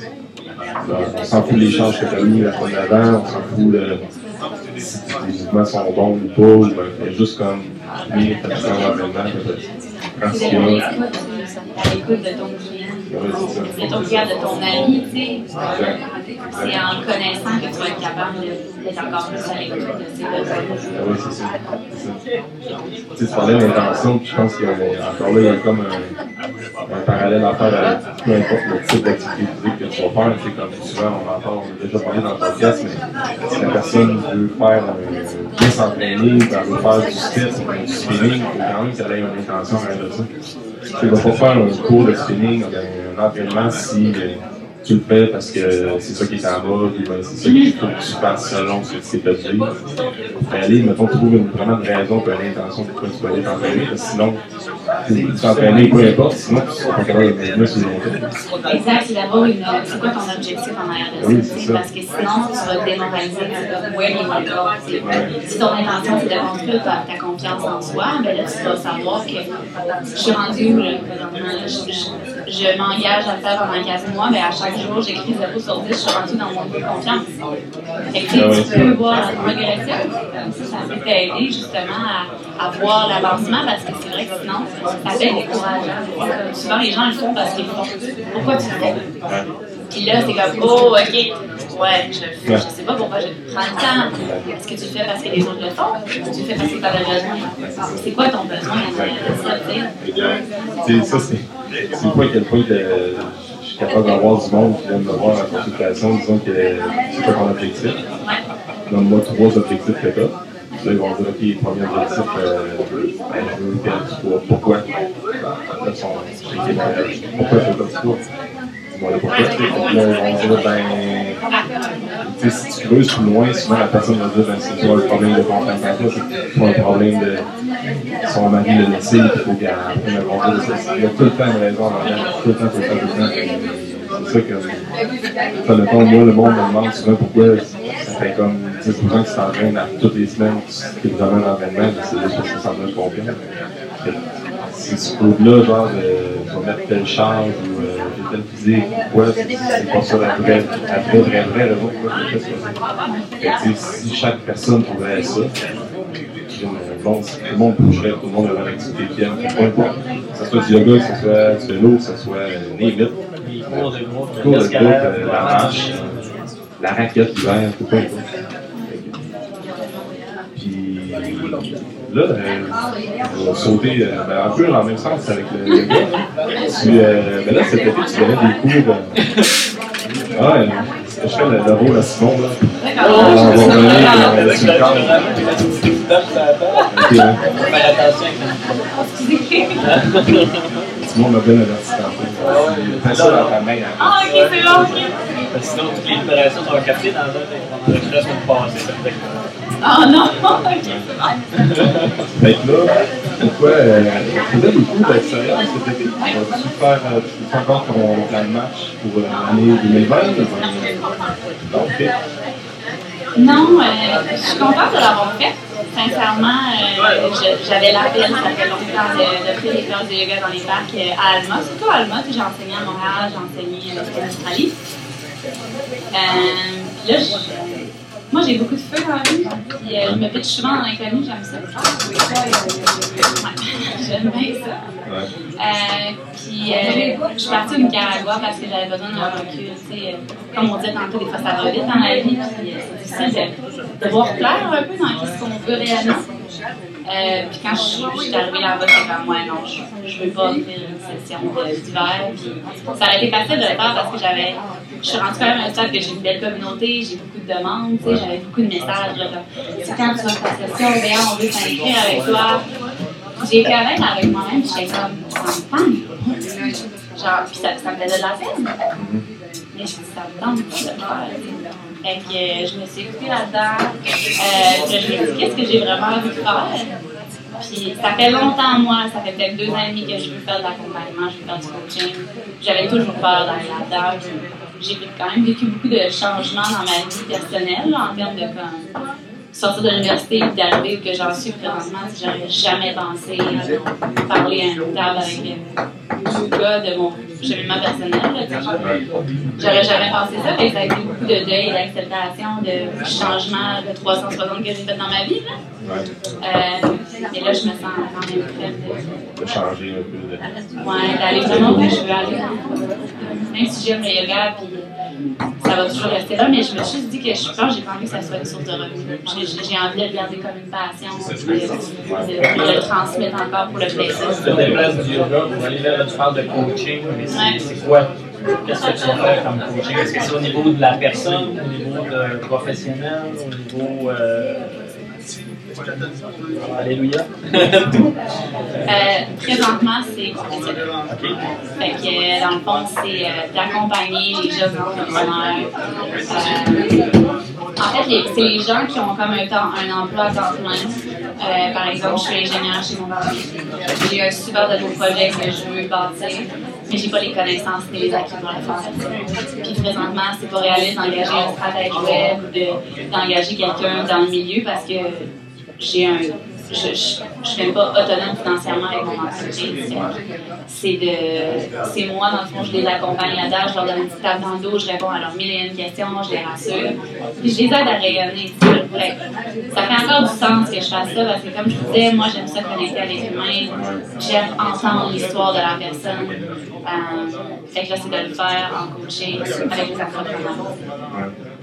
On s'en fout des charges que tu as mis la semaine d'avant, on s'en fout de si les mouvements sont bons ou pas, ou ben, fait juste comme venir faire ça en entraînement, prends ce C'est qu'il y a. à l'écoute de ton ton de ton ami, tu sais. Exact. C'est en connaissant que tu vas être capable de- d'être encore plus à l'écoute de. Ah oui, c'est ça. Tu sais, tu parlais d'intention, puis je pense qu'encore là, il y a comme un, un parallèle à faire avec peu importe le type d'activité physique que tu vas faire. C'est comme souvent, on entend, on a déjà parlé dans le podcast, mais si la personne veut faire bien s'entraîner, veut faire du step, du spinning, il faut quand même qu'elle ait une intention derrière de ça. Tu ne vas pas faire un cours de spinning, un, euh, tu le fais parce que c'est ça qui est en bas, puis ben, c'est ça qu'il faut que tu fasses selon ce que tu t'es dire. Faut aller, mettons, trouver une, vraiment une raison pour une intention pourquoi tu vas aller t'entraîner, parce que sinon, tu peux t'entraîner, peu importe, sinon tu seras pas capable de sur le long terme. Exact, c'est d'avoir une. C'est quoi ton objectif en arrière de ça? Oui, ça. Parce que sinon, tu vas te démoraliser. Ouais, mais voilà. tu sais. Si ton intention, c'est de construire ta, ta confiance en soi, ben là, tu vas savoir que je suis rendue où, là, présentement. Je, m'engage à le faire pendant 15 mois, mais à chaque jour, j'écris 0 sur 10, je suis rendue dans mon niveau de confiance. Fait que, tu Ah tu peux voir la progression. Ça, ça peut t'aider justement à, à voir l'avancement parce que c'est vrai que sinon, ça peut être décourageant. Souvent, les gens le font parce qu'ils font. Pourquoi tu le fais? Puis là, c'est comme, oh, ok, ouais, je, je sais pas pourquoi je prends le temps. Est-ce que tu le fais parce que les autres le font? Ou tu le fais parce que tu as besoin? C'est quoi ton besoin? De ça, c'est c'est à quel point je suis capable d'avoir du monde qui vient me voir en consultation, disons que c'est pas ton objectif? Donne-moi trois objectifs que tu as. Là, ils vont dire, OK, premier objectif, euh, ben, je veux perdre du poids. Pourquoi? Pourquoi je veux perdre du poids? Le pourquoi. Vont dire, ben, tu sais, si tu creuses plus loin, souvent la personne va dire, ben, c'est toi le problème de en toi, c'est toi le problème de son mari l'a laissé, il faut qu'elle apprenne à. Ça, Il y a tout le temps une raison en arrière, tout le temps, tout le temps, tout le temps. C'est ça que, ça, le temps, moi, le monde me demande souvent pourquoi ça fait comme 10 ans que tu t'entraînes toutes les semaines, que tu donnes un entraînement, c'est juste parce que ça me donne genre, euh, mettre charge ou euh, c'est pas ça la vraie, la vraie, vraie, vraie si chaque personne trouverait ça, tout le monde, bougerait, tout le monde aurait une activité qui peu importe. Que ce soit du yoga, que ce soit du vélo, que ce soit mythes, Les de groupe, euh, la marche, la raquette l'hiver, tout peu. Puis là, euh, on va sauter euh, ben, un peu dans le même sens avec le yoga. Tu, euh, ben là, cet été, tu donnais des cours. Euh, ah, je fais le, le rôle à Simon, là. D'accord. on va revenir Ah, sur le cadre. Ok, hein. Faire attention avec Excusez. Simon m'a bien averti tantôt. Fais ça dans ta main. hein. Ah, ok, c'est bon, Sinon, toutes les libérations sont captées dans un pendant passée. Ah non, ok, c'est bon. Fait que là, pourquoi euh, tu faisais des cours d'extérieur cet été? Vas-tu faire, encore ton plan de match pour euh, l'année 2020? ou, euh, Non, euh, je suis contente de l'avoir fait. Sincèrement, euh, j'avais la peine, ça fait longtemps, de, de faire des classes de yoga dans les parcs euh, à Alma. Surtout à Alma, tu sais, j'ai enseigné à Montréal, j'ai enseigné euh, en Australie. Euh, puis là, j'ai beaucoup de feu dans la vie. Euh, je me pitche souvent dans l'inconnu, j'aime ça. j'aime bien ça. Euh, puis, euh, je suis partie au Nicaragua parce que j'avais besoin d'un recul. comme on dit tantôt, des fois, ça va vite dans la vie. C'est difficile de, de voir clair un peu dans ce qu'on veut réellement. Euh, puis quand je, suis arrivée là-bas, j'étais comme, ouais, non, je, je veux pas offrir une session d'hiver. Puis ça a été facile de le faire parce que j'avais. Je suis rentrée quand même à un stade que j'ai une belle communauté, j'ai beaucoup de demandes, tu sais, j'avais beaucoup de messages. Là, comme, quand tu vas faire ta session, bien, on veut s'inscrire avec toi. J'ai été honnête avec moi-même, j'étais comme, ça me. Genre, puis ça, ça me faisait de la peine. Mais je me suis ça me tente de le faire. Fait que euh, je me suis écoutée là-dedans. Euh, je me qu'est-ce que j'ai vraiment envie de faire? Puis ça fait longtemps, moi, ça fait peut-être deux ans que je veux faire de l'accompagnement, je veux faire du coaching. J'avais toujours peur d'aller là-dedans. J'ai quand même vécu beaucoup de changements dans ma vie personnelle, en termes de comme, sortir de l'université et d'arriver où que j'en suis présentement, si j'aurais jamais pensé parler à une table avec un gars de mon cheminement personnel. J'aurais jamais pensé ça, mais ça a été beaucoup de deuil, d'acceptation, de changement de 360 que j'ai fait dans ma vie. Là. Euh, et là, je me sens quand même prête de, de changer un peu. De... Ouais, d'aller vraiment où je veux aller. Même si j'aime le yoga, puis ça va toujours rester là, mais je me suis dit que je pense j'ai pas envie que ça soit une source de revenus. J'ai envie de le garder comme une passion, de, le transmettre encore pour le plaisir. Tu te déplaces du yoga, vous allez là, tu parles de coaching, mais c'est quoi? Qu'est-ce que tu vas faire comme coaching? Est-ce que c'est au niveau de la personne, au niveau de professionnel, au niveau. Euh, Alléluia. euh, présentement, c'est professionnel. Fait que, dans le fond, c'est euh, d'accompagner les jeunes entrepreneurs. Euh, en fait, c'est les gens qui ont comme un, temps, un emploi à temps plein. Par exemple, je suis ingénieur chez mon père. J'ai un super de beau projet que je veux bâtir, j'ai pas les connaissances ni les acquis le faire. Puis présentement, c'est pas réaliste d'engager un stratège web ou d'engager quelqu'un dans le milieu parce que j'ai un. Je ne suis même pas autonome financièrement avec mon entreprise. C'est de, moi, dans le fond, je les accompagne là-dedans, je leur donne une petite table dans le dos, je réponds à leurs mille et une questions, je les rassure. Puis je les aide à rayonner. Ça fait encore du sens que je fasse ça parce que, comme je vous disais, moi, j'aime ça connecter avec l'humain. J'aime entendre l'histoire de la personne. Euh, fait que de le faire en coaching avec les entrepreneurs.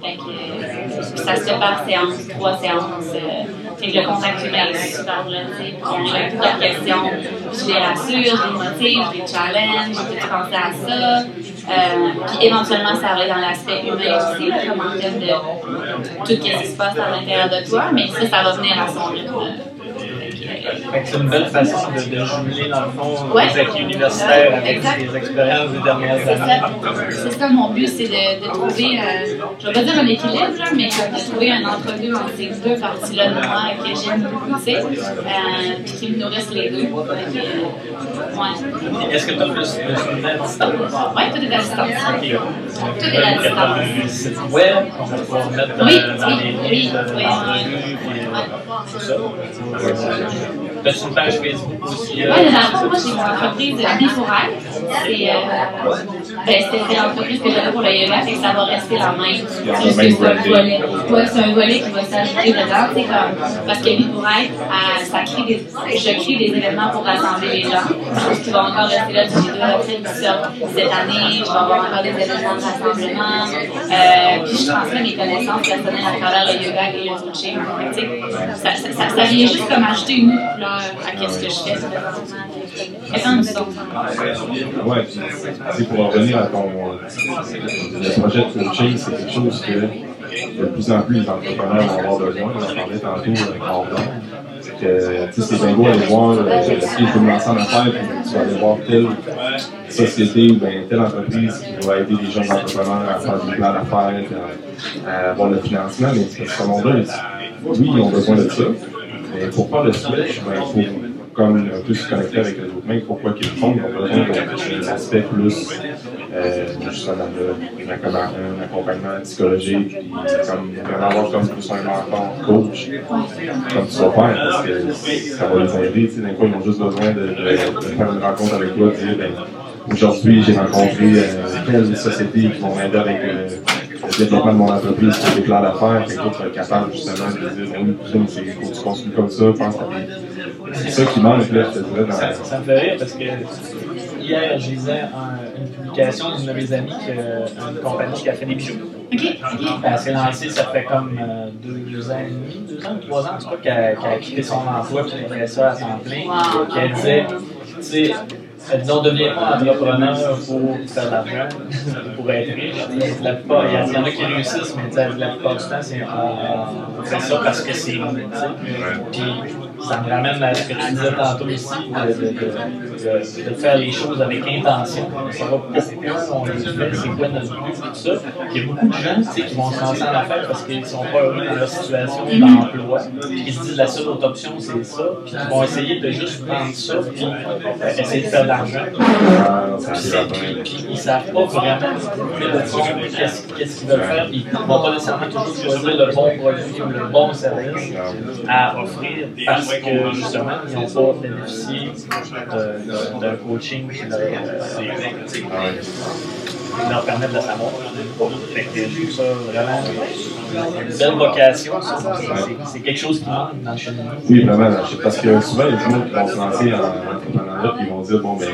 Euh, ça se par séance, trois séances. Euh, fait le contact humain est super là, tu sais. Puis j'ai toutes leurs questions. Je les rassure, je les motive, je les challenge, tout pensé à ça. Euh, puis éventuellement, ça va dans l'aspect humain aussi, comme en termes de tout ce qui se passe à l'intérieur de toi, mais ça, ça va venir à son rythme. C'est une belle façon de, de jumeler, dans le fond, ouais. les acquis universitaires avec exact. les expériences des dernières années. C'est ça, mon but, c'est de, de, trouver, euh, je vais pas dire un équilibre, là, mais de trouver un entre-deux entre ces deux parties-là de moi que j'aime beaucoup, tu sais, euh, puis qui me nourrissent les deux. Euh, ouais. Est-ce que tu as plus de à distance? Oui, tout est à distance. Okay. Tout est à distance. un site web qu'on va pouvoir mettre dans, oui, dans oui, les oui, livres, oui, dans oui, les oui. tout ça. As-tu une page Facebook aussi? Oui, dans le fond, moi, j'ai mon entreprise Biforail. C'est euh, ben, c'est l'entreprise que j'avais pour le yoga, fait que ça va rester la même. C'est juste que c'est un volet. Ouais, c'est un volet qui va s'ajouter dedans, tu sais, comme, parce que Biforail, ça crée des, je crée des événements pour rassembler les gens. Chose qui va encore rester là, j'ai deux retraites qui sortent cette année, je vais avoir encore des événements de rassemblement, euh, puis je transmets mes connaissances personnelles à travers le yoga et le coaching. Tu sais, ça, ça, ça, ça vient juste comme ajouter une couleur à ce que je fais. Ouais, c'est pour revenir à ton le projet de coaching, c'est quelque chose que de plus en plus les entrepreneurs vont avoir besoin. On en parlait tantôt avec Gordon. Que c'est bien beau aller voir si je veux me lancer en affaires, puis tu vas aller voir telle société ou bien telle entreprise qui va aider les jeunes entrepreneurs à faire des plans d'affaires, à avoir le financement, mais c'est ce monde-là, oui, ils ont besoin de ça? Mais pour faire le switch, ben, il faut comme un peu se connecter avec les autres mains. Pourquoi qu'ils le font? Ils ont besoin d'un aspect plus, euh, justement, un, un accompagnement psychologique, puis comme, vraiment avoir comme plus un mentor coach, comme tu vas faire, parce que ça va les aider. Tu sais, d'un coup, ils ont juste besoin de, faire une rencontre avec toi, dire, ben, aujourd'hui, j'ai rencontré euh, telle société qui vont m'aider avec euh, le développement de mon entreprise, c'est clair d'affaires, fait que tu vas être capable justement de dire, oui, crime, c'est, faut que tu construis comme ça, pense à des. C'est ça qui manque, là, je te dirais, dans Ça, ça me fait rire parce que hier, je lisais un- une publication d'une de mes amies, qui a une compagnie qui a fait des bijoux. OK, OK. Elle s'est lancée, ça fait comme euh, deux ans et demi, deux ans ou trois ans, en tout cas, qu'elle qu'elle a quitté son emploi et qu'elle fait ça à temps plein. Wow. Puis elle disait, tu sais, devient pas entrepreneur pour faire de l'argent, pour être riche. La plupart, il y, en a qui réussissent, mais la plupart du temps, c'est on, fait ça parce que c'est nous. Puis ça me ramène à ce que tu disais tantôt aussi, de, de, de- de- de faire les choses avec intention. Ça va pourquoi on les fait, c'est quoi notre but, tout ça. Il y a beaucoup de gens tu sais, qui vont se lancer en affaires parce qu'ils sont pas heureux dans leur situation d'emploi, puis qui se disent la seule autre option c'est ça, puis ils vont essayer de juste prendre ça, puis euh, essayer de faire de l'argent. Puis, ils savent pas vraiment qu'est-ce qu'ils veulent faire, puis ils vont pas nécessairement toujours choisir le bon produit ou le bon service à offrir parce que justement ils n'ont pas bénéficié de- de- d'un coaching leur, euh, qui leur permet de le savoir. Fait que je trouve ça vraiment une belle vocation. ça. C'est- C'est quelque chose qui manque dans le cheminement. Oui, vraiment. Parce que souvent, il y a des gens qui vont se lancer en entrepreneuriat et ils vont dire Bon, ben,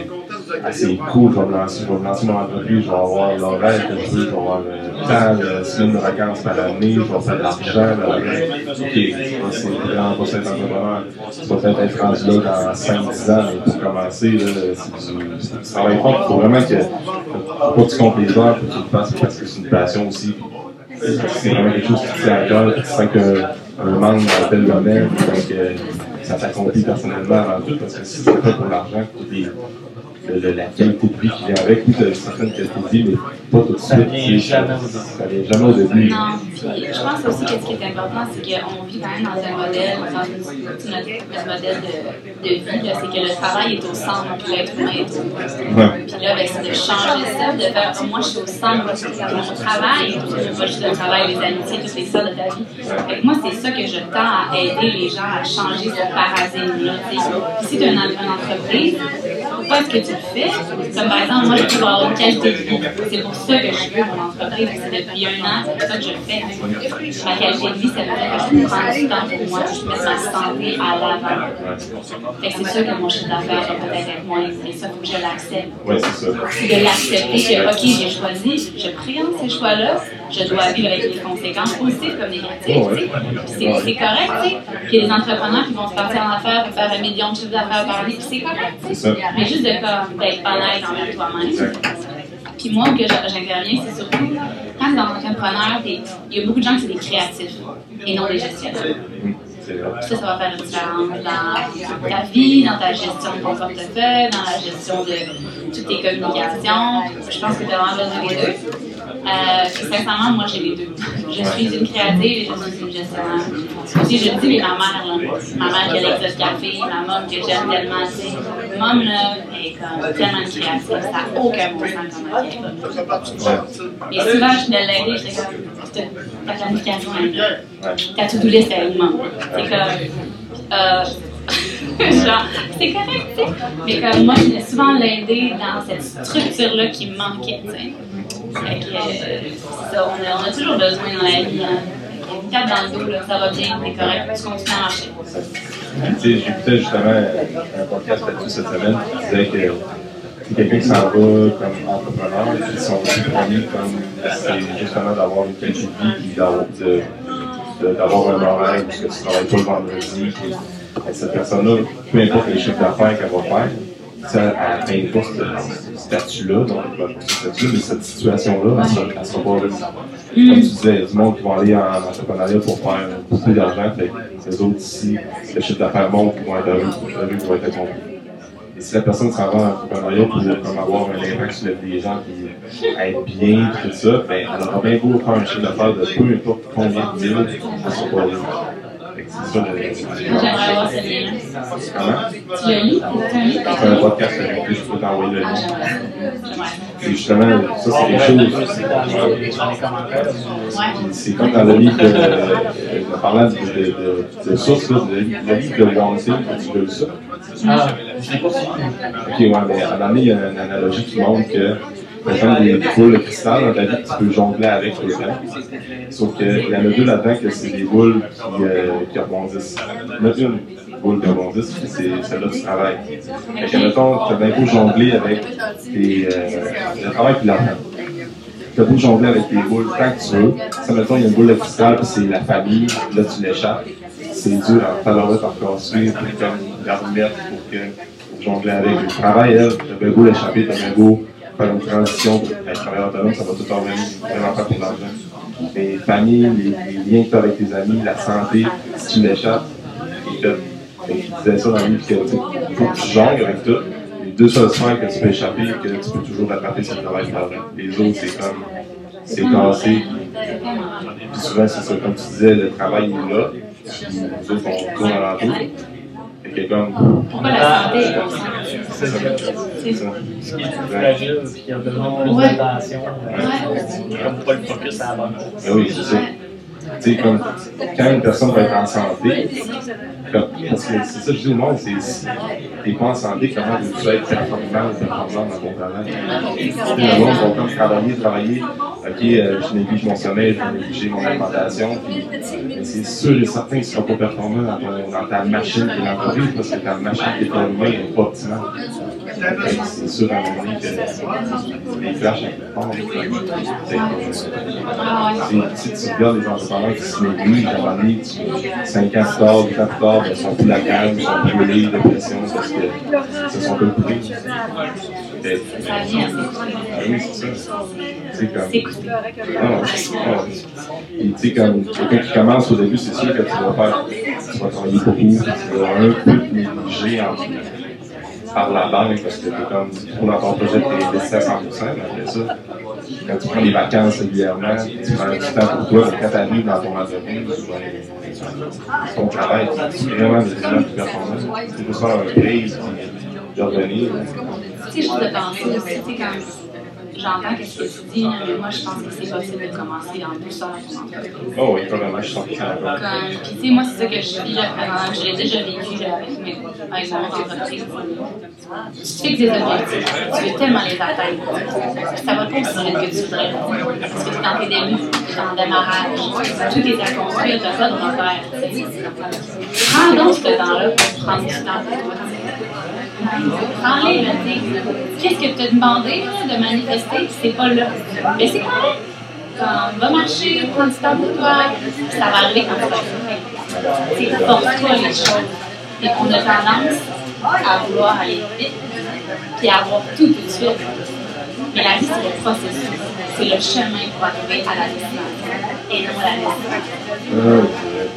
ah, c'est cool, je vais me lancer, je vais me lancer mon entreprise, je vais avoir l'horaire que je veux, je vais avoir euh, tant de semaines de vacances par année, je vais faire de l'argent. blablabla. Ok, c'est vraiment pas cet entrepreneur. Tu vas peut-être être rendu là dans 5-10 ans, mais pour commencer, si tu travailles fort, il faut vraiment que, faut pas que tu comptes les heures, faut que tu le fasses parce que c'est une passion aussi. C'est vraiment quelque chose qui te tient à cœur, tu sens qu'un manque dans tel domaine, donc euh, ça t'accomplit personnellement avant tout, parce que si c'est pas pour l'argent, le- le- la qualité de vie qui vient avec, oui, tu as une certaine qualité de vie, mais pas tout de suite. Ça vient c'est- jamais au début. Ça vient jamais au début. Non, puis je pense aussi que ce qui est important, c'est qu'on vit quand même dans un modèle, dans une, notre, notre modèle de, de vie, c'est que le travail est au centre, puis l'être humain est au Ouais. Puis là, ben, c'est de changer ça, de faire, Ah, moi, je suis au centre de mon travail, pas juste le travail, les amitiés, toutes les sortes de ta vie. Fait que moi, c'est ça que je tends à aider les gens à changer ce paradigme-là. Si tu as une, une entreprise, pourquoi est-ce que tu Comme par exemple, moi, je veux avoir une qualité de vie. C'est pour ça que je veux mon entreprise. C'est depuis un an, c'est pour ça que je le fais. Ma qualité de vie, ça veut dire que je peux prendre du temps pour moi, je mets ma santé à l'avant. Fait que c'est sûr que mon chiffre d'affaires va peut-être être moins, mais ça, faut que je l'accepte Ouais, c'est ça. c'est de l'accepter que, OK, j'ai choisi, je prends ces choix-là, je dois vivre avec les conséquences positives comme négatives. Puis C'est correct, tu sais. Puis des entrepreneurs qui vont se partir en affaires et faire un million de chiffre d'affaires par année, c'est correct. Mais juste de comme, d'être honnête envers toi-même. Puis moi, que j'interviens, c'est surtout quand tu es entrepreneur, t'es- il y a beaucoup de gens qui sont des créatifs et non des gestionnaires. Vrai. Ça, ça va faire une différence dans ta vie, dans ta gestion de ton portefeuille, dans la gestion de toutes tes communications. Je pense que tu as vraiment besoin des deux. Euh, sincèrement, moi, j'ai les deux. Je suis une créative et je suis une gestionnaire. Aussi, je dis, mais ma mère, là, ma mère qui a de café, ma maman que j'aime tellement, tu maman, là, est comme tellement créative, ça n'a aucun bon sens comment elle. Et souvent, je venais l'aider, j'étais comme, ta planification, ta to-do list elle est manque. C'est comme. Euh, genre, c'est correct, tu sais. Mais comme moi, je venais souvent l'aider dans cette structure-là qui me manquait, tu sais. Euh, on a, toujours besoin dans la vie. Hein. Une dans le dos, là, ça va bien, t'es correct, tu continues à marcher. J'écoutais justement un podcast là-dessus cette semaine qui disait que c'est quelqu'un qui s'en va comme entrepreneur, puis son but premier, comme c'est justement d'avoir une qualité de vie, puis d'avoir un horaire parce que tu travailles pas le vendredi. puis, cette personne-là, peu importe les chiffres d'affaires qu'elle va faire, ça, n'atteint pas ce, statut-là, donc ben, statut mais cette situation-là, elle elle sera pas heureuse. Comme tu disais, il y a du monde qui vont aller en entrepreneuriat pour faire beaucoup d'argent, fait que les autres ici, le chiffre d'affaires monte, ils vont être heureux, ils vont être trompés. Et si la personne s'en va en entrepreneuriat pour comme, avoir un impact sur la vie des gens, puis être bien, tout ça, ben, elle aura bien beau faire un chiffre d'affaires de peu importe combien de mille, elle sera pas que c'est ça le. J'aimerais avoir ce lien. Comment? Tu le lis? C'est un podcast j'ai écouté, je peux t'envoyer le Ah, lien. Et justement, ça, c'est des choses. C'est comme dans le livre de, euh, en parlant de, de, de, source, le, livre de Wanting, tu lu ça? Ah, je l'ai pas fini. Ok, ouais, mais à un moment il y a une analogie qui montre que T'as comme des boules de cristal dans ta vie que tu peux jongler avec tout le temps. Sauf qu'il y en a deux là-dedans que c'est des boules qui, euh, qui rebondissent. Il y en a une boule qui rebondissent, c'est celle-là du travail. Fait que, mettons, t'as bien beau jongler avec tes, euh, le travail puis l'argent. T'as beau jongler avec tes boules tant que tu veux. Ça, mettons, il y a une boule de cristal, puis c'est la famille, là, tu l'échappes. C'est dur en tabarouette encore suivre, comme la remettre, pour que jongler avec. Le travail, elle, t'as bien beau l'échapper, t'as bien beau faire une transition être travailleur autonome, ça va tout en venir vraiment l'argent. Les familles, les, les liens que tu as avec tes amis, la santé, si tu l'échappes, et et tu disais ça dans le livre, que faut que tu jongles avec tout. Les deux seules sphères que tu peux échapper, que tu peux toujours rattraper, c'est le travail de. Les autres, c'est comme, c'est cassé. Puis souvent, c'est ça, comme tu disais, le travail est là, nous autres, on tourne alentour. Fait que comme, Pourquoi la santé au centre? C'est ça. c'est ça. Ce qui est plus fragile, ce qui a besoin de plus Ouais. d'attention, euh, comme pas le focus à la bonne. Ben oui, c'est ça. Sais, comme quand une personne va être en santé, comme- parce que c'est ça que je dis au monde, c'est si t'es pas en santé, comment veux-tu être performant ou performant dans ton travail? Le monde va travailler, travailler, ok, euh, je néglige mon sommeil, je néglige mon alimentation, puis c'est sûr et certain que tu seras pas performant dans, dans ta machine de l'entreprise parce que ta machine qui est humain n'est pas optimale. Un moment donné que les flashs qui se à un moment donné, tu- 5 ans tard, 8 ans plus tard, ils sont plus la calme, ils sont de pression parce que se sont coupés. Oui, c'est comme. comme quelqu'un qui commence au début, c'est sûr que tu vas faire, tu vas travailler tu vas un peu négliger en, par la banque parce que t'es comme, trop dans ton projet, t'es investi à 100%, mais après ça, quand tu prends des vacances régulièrement, tu prends du temps pour toi, quand tu arrives dans ton entreprise, ton travail, c'est vraiment des éléments plus performants. Tu peux faire un raise, puis de revenir. Tu sais, juste de penser aussi, tu sais, quand j'entends ce que tu dis, mais moi, je pense que c'est possible de commencer en douceur ton entreprise. Oh oui, probablement, je suis 100% d'accord. Puis tu sais, moi, c'est ça que je vis. Je l'ai déjà vécu avec, mes, avec mon entreprise. Tu fixes des objectifs, tu veux tellement les atteindre. Ça va pas aussi vite que tu voudrais. Parce que tu es dans tes débuts, tu es en démarrage, tout est à construire, tu n'as pas de repère. tu sais. Prends donc ce temps-là pour prendre du temps pour toi. Prends-les. Qu'est-ce que tu as demandé de manifester, c'est pas là. Mais c'est correct. Comme, va marcher, prends du temps pour toi, ça va arriver quand tu. C'est force-toi les choses. Et on a tendance à vouloir aller vite, puis à avoir tout de suite. Mais la vie, c'est le processus. C'est le chemin pour arriver à la destination et non la destination.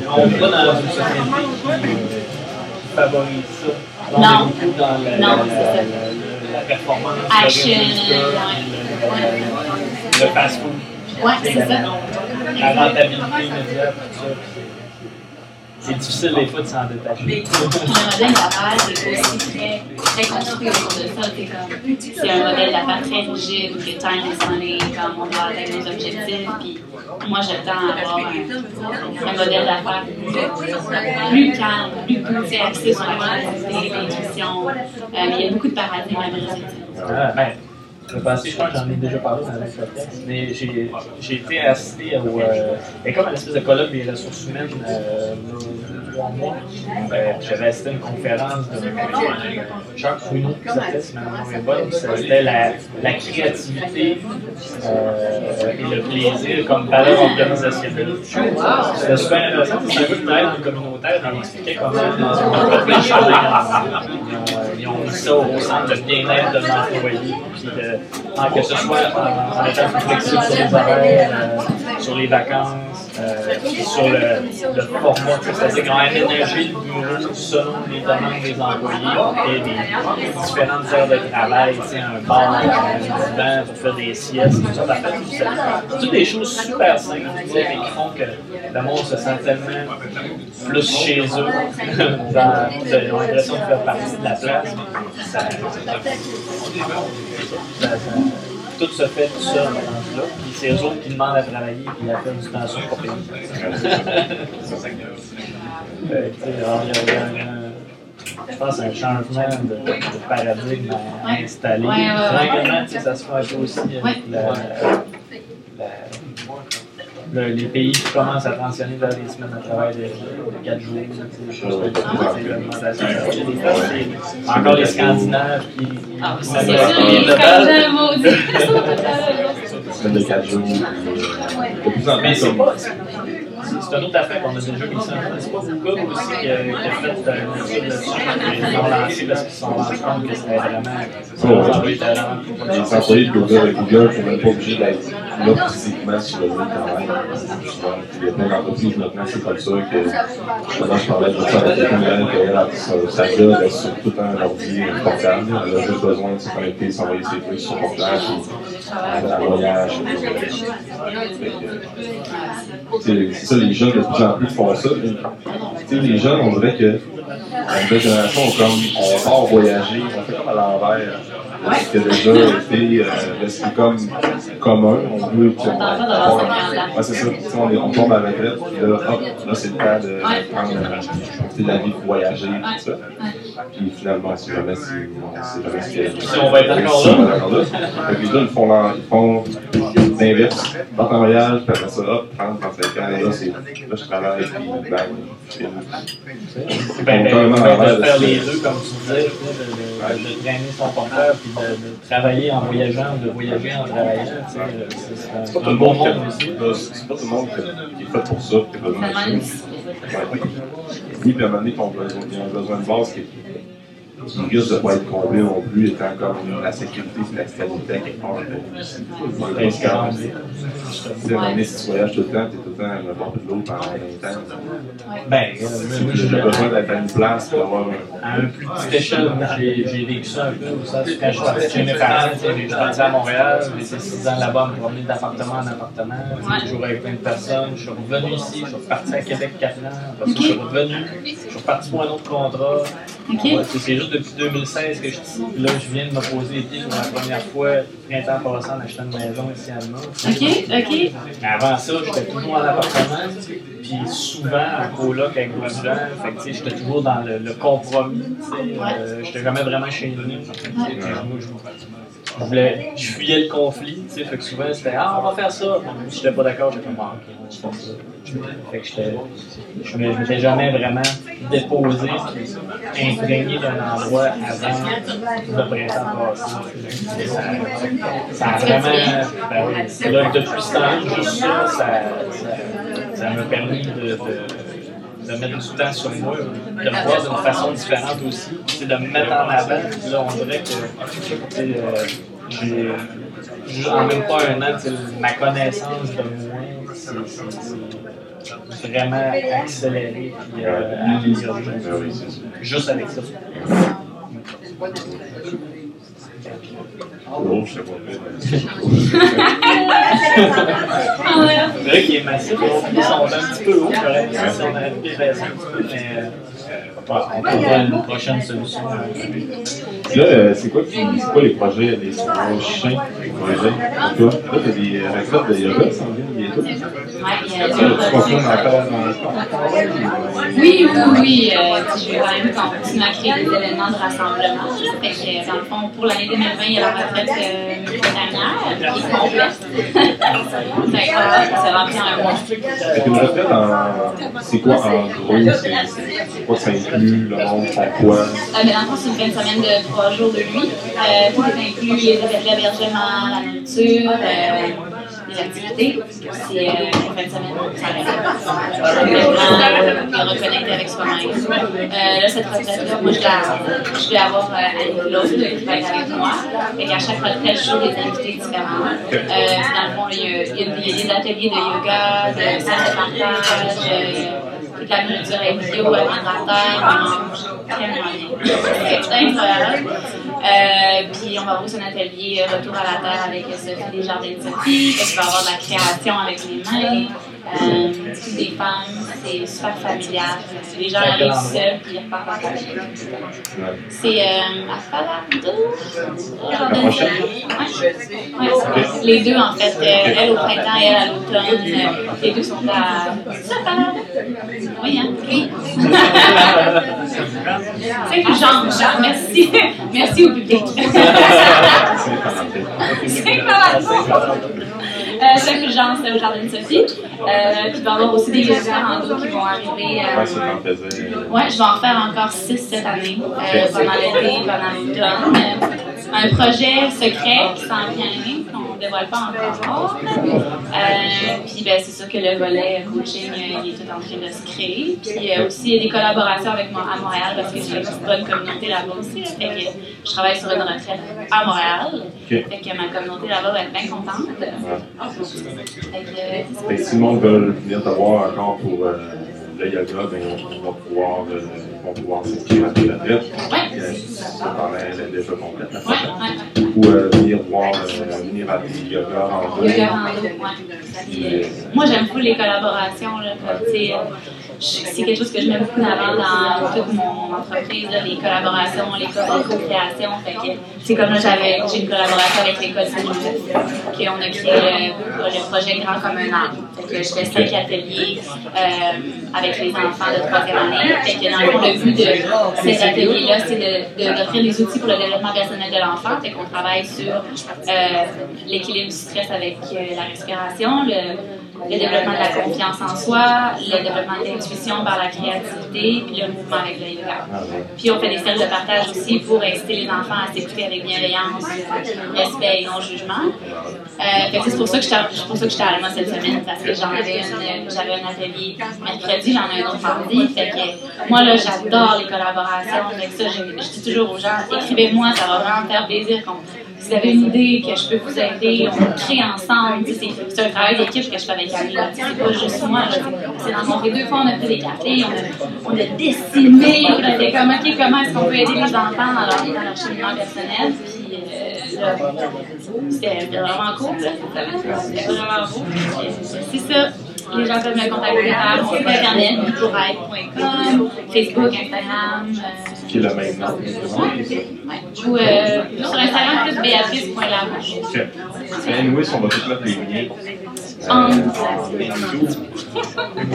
On va dans une société qui favorise ça. On Non. dans la, Non, la, c'est ça. la, la- la performance, Action, le résultat, ouais. le, le fast-food. Ouais, c'est ça. La rentabilité immédiate, tout ça. C'est difficile des fois de s'en détacher. Puis le modèle d'affaires est aussi très, très construit autour de ça. C'est c'est un modèle d'affaires très rigide, que time is money, comme on doit atteindre nos objectifs. Puis moi, je tends à avoir un, un modèle d'affaires plus calme, plus poussé, axé sur la créativité, l'intuition. Euh, mais il y a beaucoup de paradigmes à briser. Je pense que j'en ai déjà parlé dans le podcast, mais j'ai été assisté au. Euh, a comme une espèce de colloque des ressources humaines euh, trois mois. Euh, J'avais assisté à une conférence de Charles Pruneau qui s'appelait, si ma mémoire est bonne. C'était la, la créativité euh, et le plaisir comme valeur organisationnelle. C'était super intéressant. C'est un peu de communautaire. On expliquait comment entreprise, ils ont, ils ont mis ça au centre de bien-être de l'employé. Puis de- que ce soit en, en étant flexible sur les horaires, euh, sur les vacances, euh, sur le, le format. C'est-à-dire qu'ils ont aménagé le bureau selon les demandes des employés et différentes heures de travail, un bar, un divan pour faire des siestes, tout ça. C'est toutes des choses super simples, mais qui font que le monde se sent tellement plus chez eux, dans, ils ont l'impression de faire partie de la place. Ça- ça- tout se fait tout seul ce là Puis c'est eux autres qui demandent à travailler puis la faire du temps sur pour payer. Je pense, un changement de, de paradigme à installer. Ouais, ouais, ouais. Tranquillement, tu sais, ça se fait un peu aussi avec Ouais. la- la- le- les pays qui commencent à transitionner vers des semaines de travail de, de 4 jours. pense que c'est encore les Scandinaves qui, Ah, mettent sûr, le les global. Scandinaves, maudits. Semaine de 4 jours. De plus en Mais plus, c'est pas. C'est une autre affaire qu'on a déjà mis ça. C'est pas Google aussi qui a, qui fait euh, une étude là-dessus. Ils l'ont lancé parce qu'ils se sont rendus compte que c'était vraiment. Les employés de Google, avec Google, ne sont même pas obligés d'être là physiquement sur le lieu de travail. Il y a plein d'entreprises maintenant, c'est comme ça que justement, je parlais de ça avec quelqu'un a sa- job sur tout un ordi portable. Elle a juste besoin de se connecter, s'envoyer ses trucs sur portable, C'est ça, les jeunes de plus en plus font ça. les jeunes, on dirait que la nouvelle génération, on, on part voyager, on fait comme à l'envers. Ce qui a déjà été, euh, comme commun, on veut tu sais, on- On parle pas d'avoir 50 ans. Ouais, c'est ça. On, est, on tombe à la retraite, puis là, hop, là, c'est le temps de prendre euh, la vie pour voyager, tout ça. Puis finalement, c'est jamais si on va être encore Si là. ils font l'inverse. En voyage, puis après ça, hop, 30, 35 ans, là, c'est, là, je travaille, puis bang, je file. C'est bien, bien, Carrément bien à l'envers de faire les deux, comme tu disais, de, traîner son porteur puis de, travailler en voyageant de voyager en travaillant. tu sais, C'est c'est un, C'est pas un tout le monde c'est pas tout le monde qui est fait pour ça, qui a besoin de ça. Oui, puis à un moment donné, ont besoin, de base qui, qui risque de ne pas être comblé non plus, étant comme la sécurité et la stabilité à quelque part. Tu sais, à un moment donné, si tu voyages tout le temps, tu es tout le temps d'un bord de l'autre pendant 20 ans. Ben, J'ai je- besoin d'être à une place pour avoir un. à un plus petite échelle, j'ai vécu ça un peu. Ça, quand je suis parti chez mes parents, sais, j'ai parti à Montréal, j'ai été 6 ans là-bas, à me promener d'appartement en appartement, j'ai toujours avec plein de personnes. Je suis revenu ici, je suis reparti à Québec 4 ans, je suis revenu, je suis reparti pour un autre contrat. Ouais, c'est juste depuis 2016 que je suis ici. Puis là, je viens de me poser les pieds pour la première fois, printemps passant, en achetant une maison ici à Alma. Ok, ok. Mais avant ça, j'étais toujours en appartement, puis souvent en coloc avec gens. Fait que, tu sais, j'étais toujours dans le, le compromis. tu sais, euh, j'étais jamais vraiment chez nous. Moi, je, voulais, je fuyais le conflit. tu sais, Fait que souvent, c'était Ah, on va faire ça. Puis, j'étais pas d'accord, j'étais comme Ah, ok, faire ça. Fait que je m'étais jamais vraiment déposé, imprégné d'un endroit avant printemps passé. Ça, ça a vraiment. Ben, là, depuis ce temps-là, juste ça, ça, ça, m'a permis de, de, de mettre du temps sur moi, de me voir d'une façon différente aussi, c'est de me mettre en avant. Puis là, on dirait que euh, j'ai en même pas un an, ma connaissance de moi, c'est- vraiment accéléré puis euh, amélioré. Ah. Juste avec ça. L'autre, je sais pas. Ouais. C'est vrai qu'il est massif, ils sont un petit peu hauts, correct, si on aurait pu les baisser un petit peu, mais euh, on trouvera une prochaine solution. Là, euh, c'est quoi, les projets, les prochains projets pour toi? Là, t'as des euh, retraites de yoga Ça, Oui, oui, oui. euh, je vais quand même à créer des événements de rassemblement. Fait que, dans le fond, pour l'année 2020, il y a la retraite euh, dernière, qui complète. fait ça va remplir un mois. Fait qu'une retraite, en- c'est quoi en gros? C'est c'est quoi ça inclut, le monde, pourquoi? Euh, mais dans le fond, c'est une fin de semaine de trois jours de nuit. Euh, tout est inclus, les l'hébergement, la nourriture, euh, activités. C'est euh, une fin de semaine ça reste vraiment de reconnecter avec soi-même. Euh, là, cette retraite-là, moi, je la- je vais avoir euh, Claude qui va être avec moi. Et qu'à chaque retraite, je joue des invités différents. Euh, dans le fond, il y, a, il y a des- des ateliers de yoga, de salle de partage, euh, toute la nourriture avec vidéo, alimentaire, on mange tellement bien. C'est incroyable. Euh, puis on va aussi un atelier euh, Retour à la Terre avec de Sophie. Fait qu'il va y avoir de la création avec les mains. Euh, des femmes, c'est super familial. Les gens arrivent seuls puis ils repartent en famille. C'est euh, à prochaine? Ouais. Ouais. Les deux, en fait. Euh, elle au printemps et elle à l'automne. Euh, Les deux sont à. Ça, Falado. Oui, hein? Oui. C'est que j'en Merci. Merci au public. C'est pas euh, Saint-Fulgence au Jardin de Sophie. Euh, puis il va y avoir aussi des groupes qui vont arriver. Euh, ouais, je vais en faire encore six cette année, pendant l'été, pendant l'automne. un projet secret qui s'en vient ne dévoile pas encore. Euh, puis ben, c'est sûr que le volet coaching, euh, il est tout en train de se créer. Puis euh, aussi, il y a des collaborations avec moi à Montréal parce que j'ai une bonne communauté là-bas aussi. Fait que je travaille sur une retraite à Montréal. Fait que ma communauté là-bas va être bien contente. Fait que, si le monde veut venir te voir encore pour le yoga, ben, on va pouvoir, vont pouvoir s'inscrire à la retraite. Oui. Ça elle est déjà complète. Ouais, Ou euh, venir voir, euh, venir à des yoga en deux. Yoga en deux, oui. Moi, j'aime beaucoup les collaborations. Là, c'est quelque chose que je mets beaucoup en avant dans toute mon entreprise, les collaborations, les co-créations. c'est comme là, j'avais, j'ai une collaboration avec l'école Saint-Joseph, qu'on a créé le, projet Grand comme un arbre. Fait que je fais cinq ateliers euh, avec les enfants de troisième année. Fait que dans le, le but de ces ateliers-là, c'est d'offrir des outils pour le développement personnel de l'enfant. Fait qu'on travaille sur euh, l'équilibre du stress avec euh, la respiration, le le développement de la confiance en soi, le développement de l'intuition par la créativité, puis le mouvement avec le yoga. Puis on fait des cercles de partage aussi pour inciter les enfants à s'écouter avec bienveillance, respect et non-jugement. Euh, c'est pour ça que j'étais à moi cette semaine, parce que j'avais un atelier mercredi, j'en ai un autre mardi. Fait que moi, là, j'adore les collaborations. Avec ça, je, je, dis toujours aux gens, écrivez-moi, ça va vraiment me faire plaisir si vous avez une idée que je peux vous aider, on crée ensemble. C'est un travail d'équipe que je fais avec. C'est pas juste moi. C'est rencontré deux fois, on a pris des cafés, on a, on a dessiné, on a dit comme, OK, comment est-ce qu'on peut aider les enfants dans leur, dans leur cheminement personnel. Puis, euh, c'était vraiment cool. C'était vraiment beau. C'est ça. Les gens peuvent me contacter par mon site internet, bipouride.com, Facebook, Instagram. Euh, qui est le même nom? Ou euh, sur Instagram, plus béatrice.lavouche. OK. Anyway, on va tout mettre les liens. En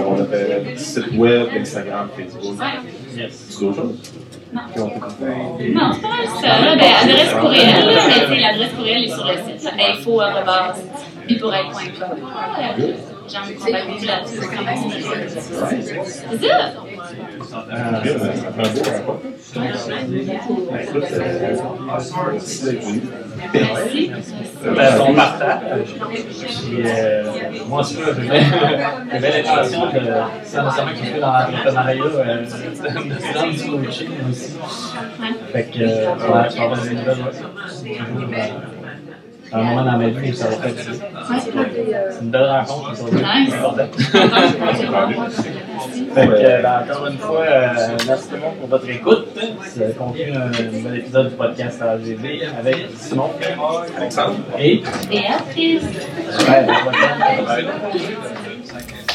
On a fait site web, Instagram, Facebook. Ouais. C'est d'autres choses? Non. Non, c'est pas mal ça. Ben, adresse courriel, mais l'adresse courriel est sur le site. Info Merci. Euh, on partage. euh, moi, aussi, j'ai belle intention que c'est un ensemble qui fait dans l'entrepreneuriat, euh, du coaching aussi. Fait que, euh, ouais, je vais avoir des nouvelles un moment dans ma vie ça va faire C'est une belle rencontre. Nice. fait que, euh, ben, encore une fois, euh, merci tout le monde pour votre écoute. Ça conclut un nouvel épisode du podcast AGV avec Simon, Alexandre et?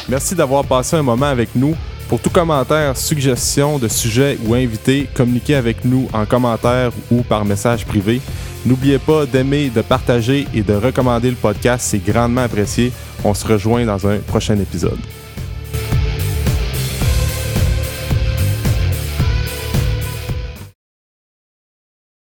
Merci d'avoir passé un moment avec nous. Pour tout commentaire, suggestion de sujet ou invité, communiquez avec nous en commentaire ou par message privé. N'oubliez pas d'aimer, de partager et de recommander le podcast, c'est grandement apprécié. On se rejoint dans un prochain épisode.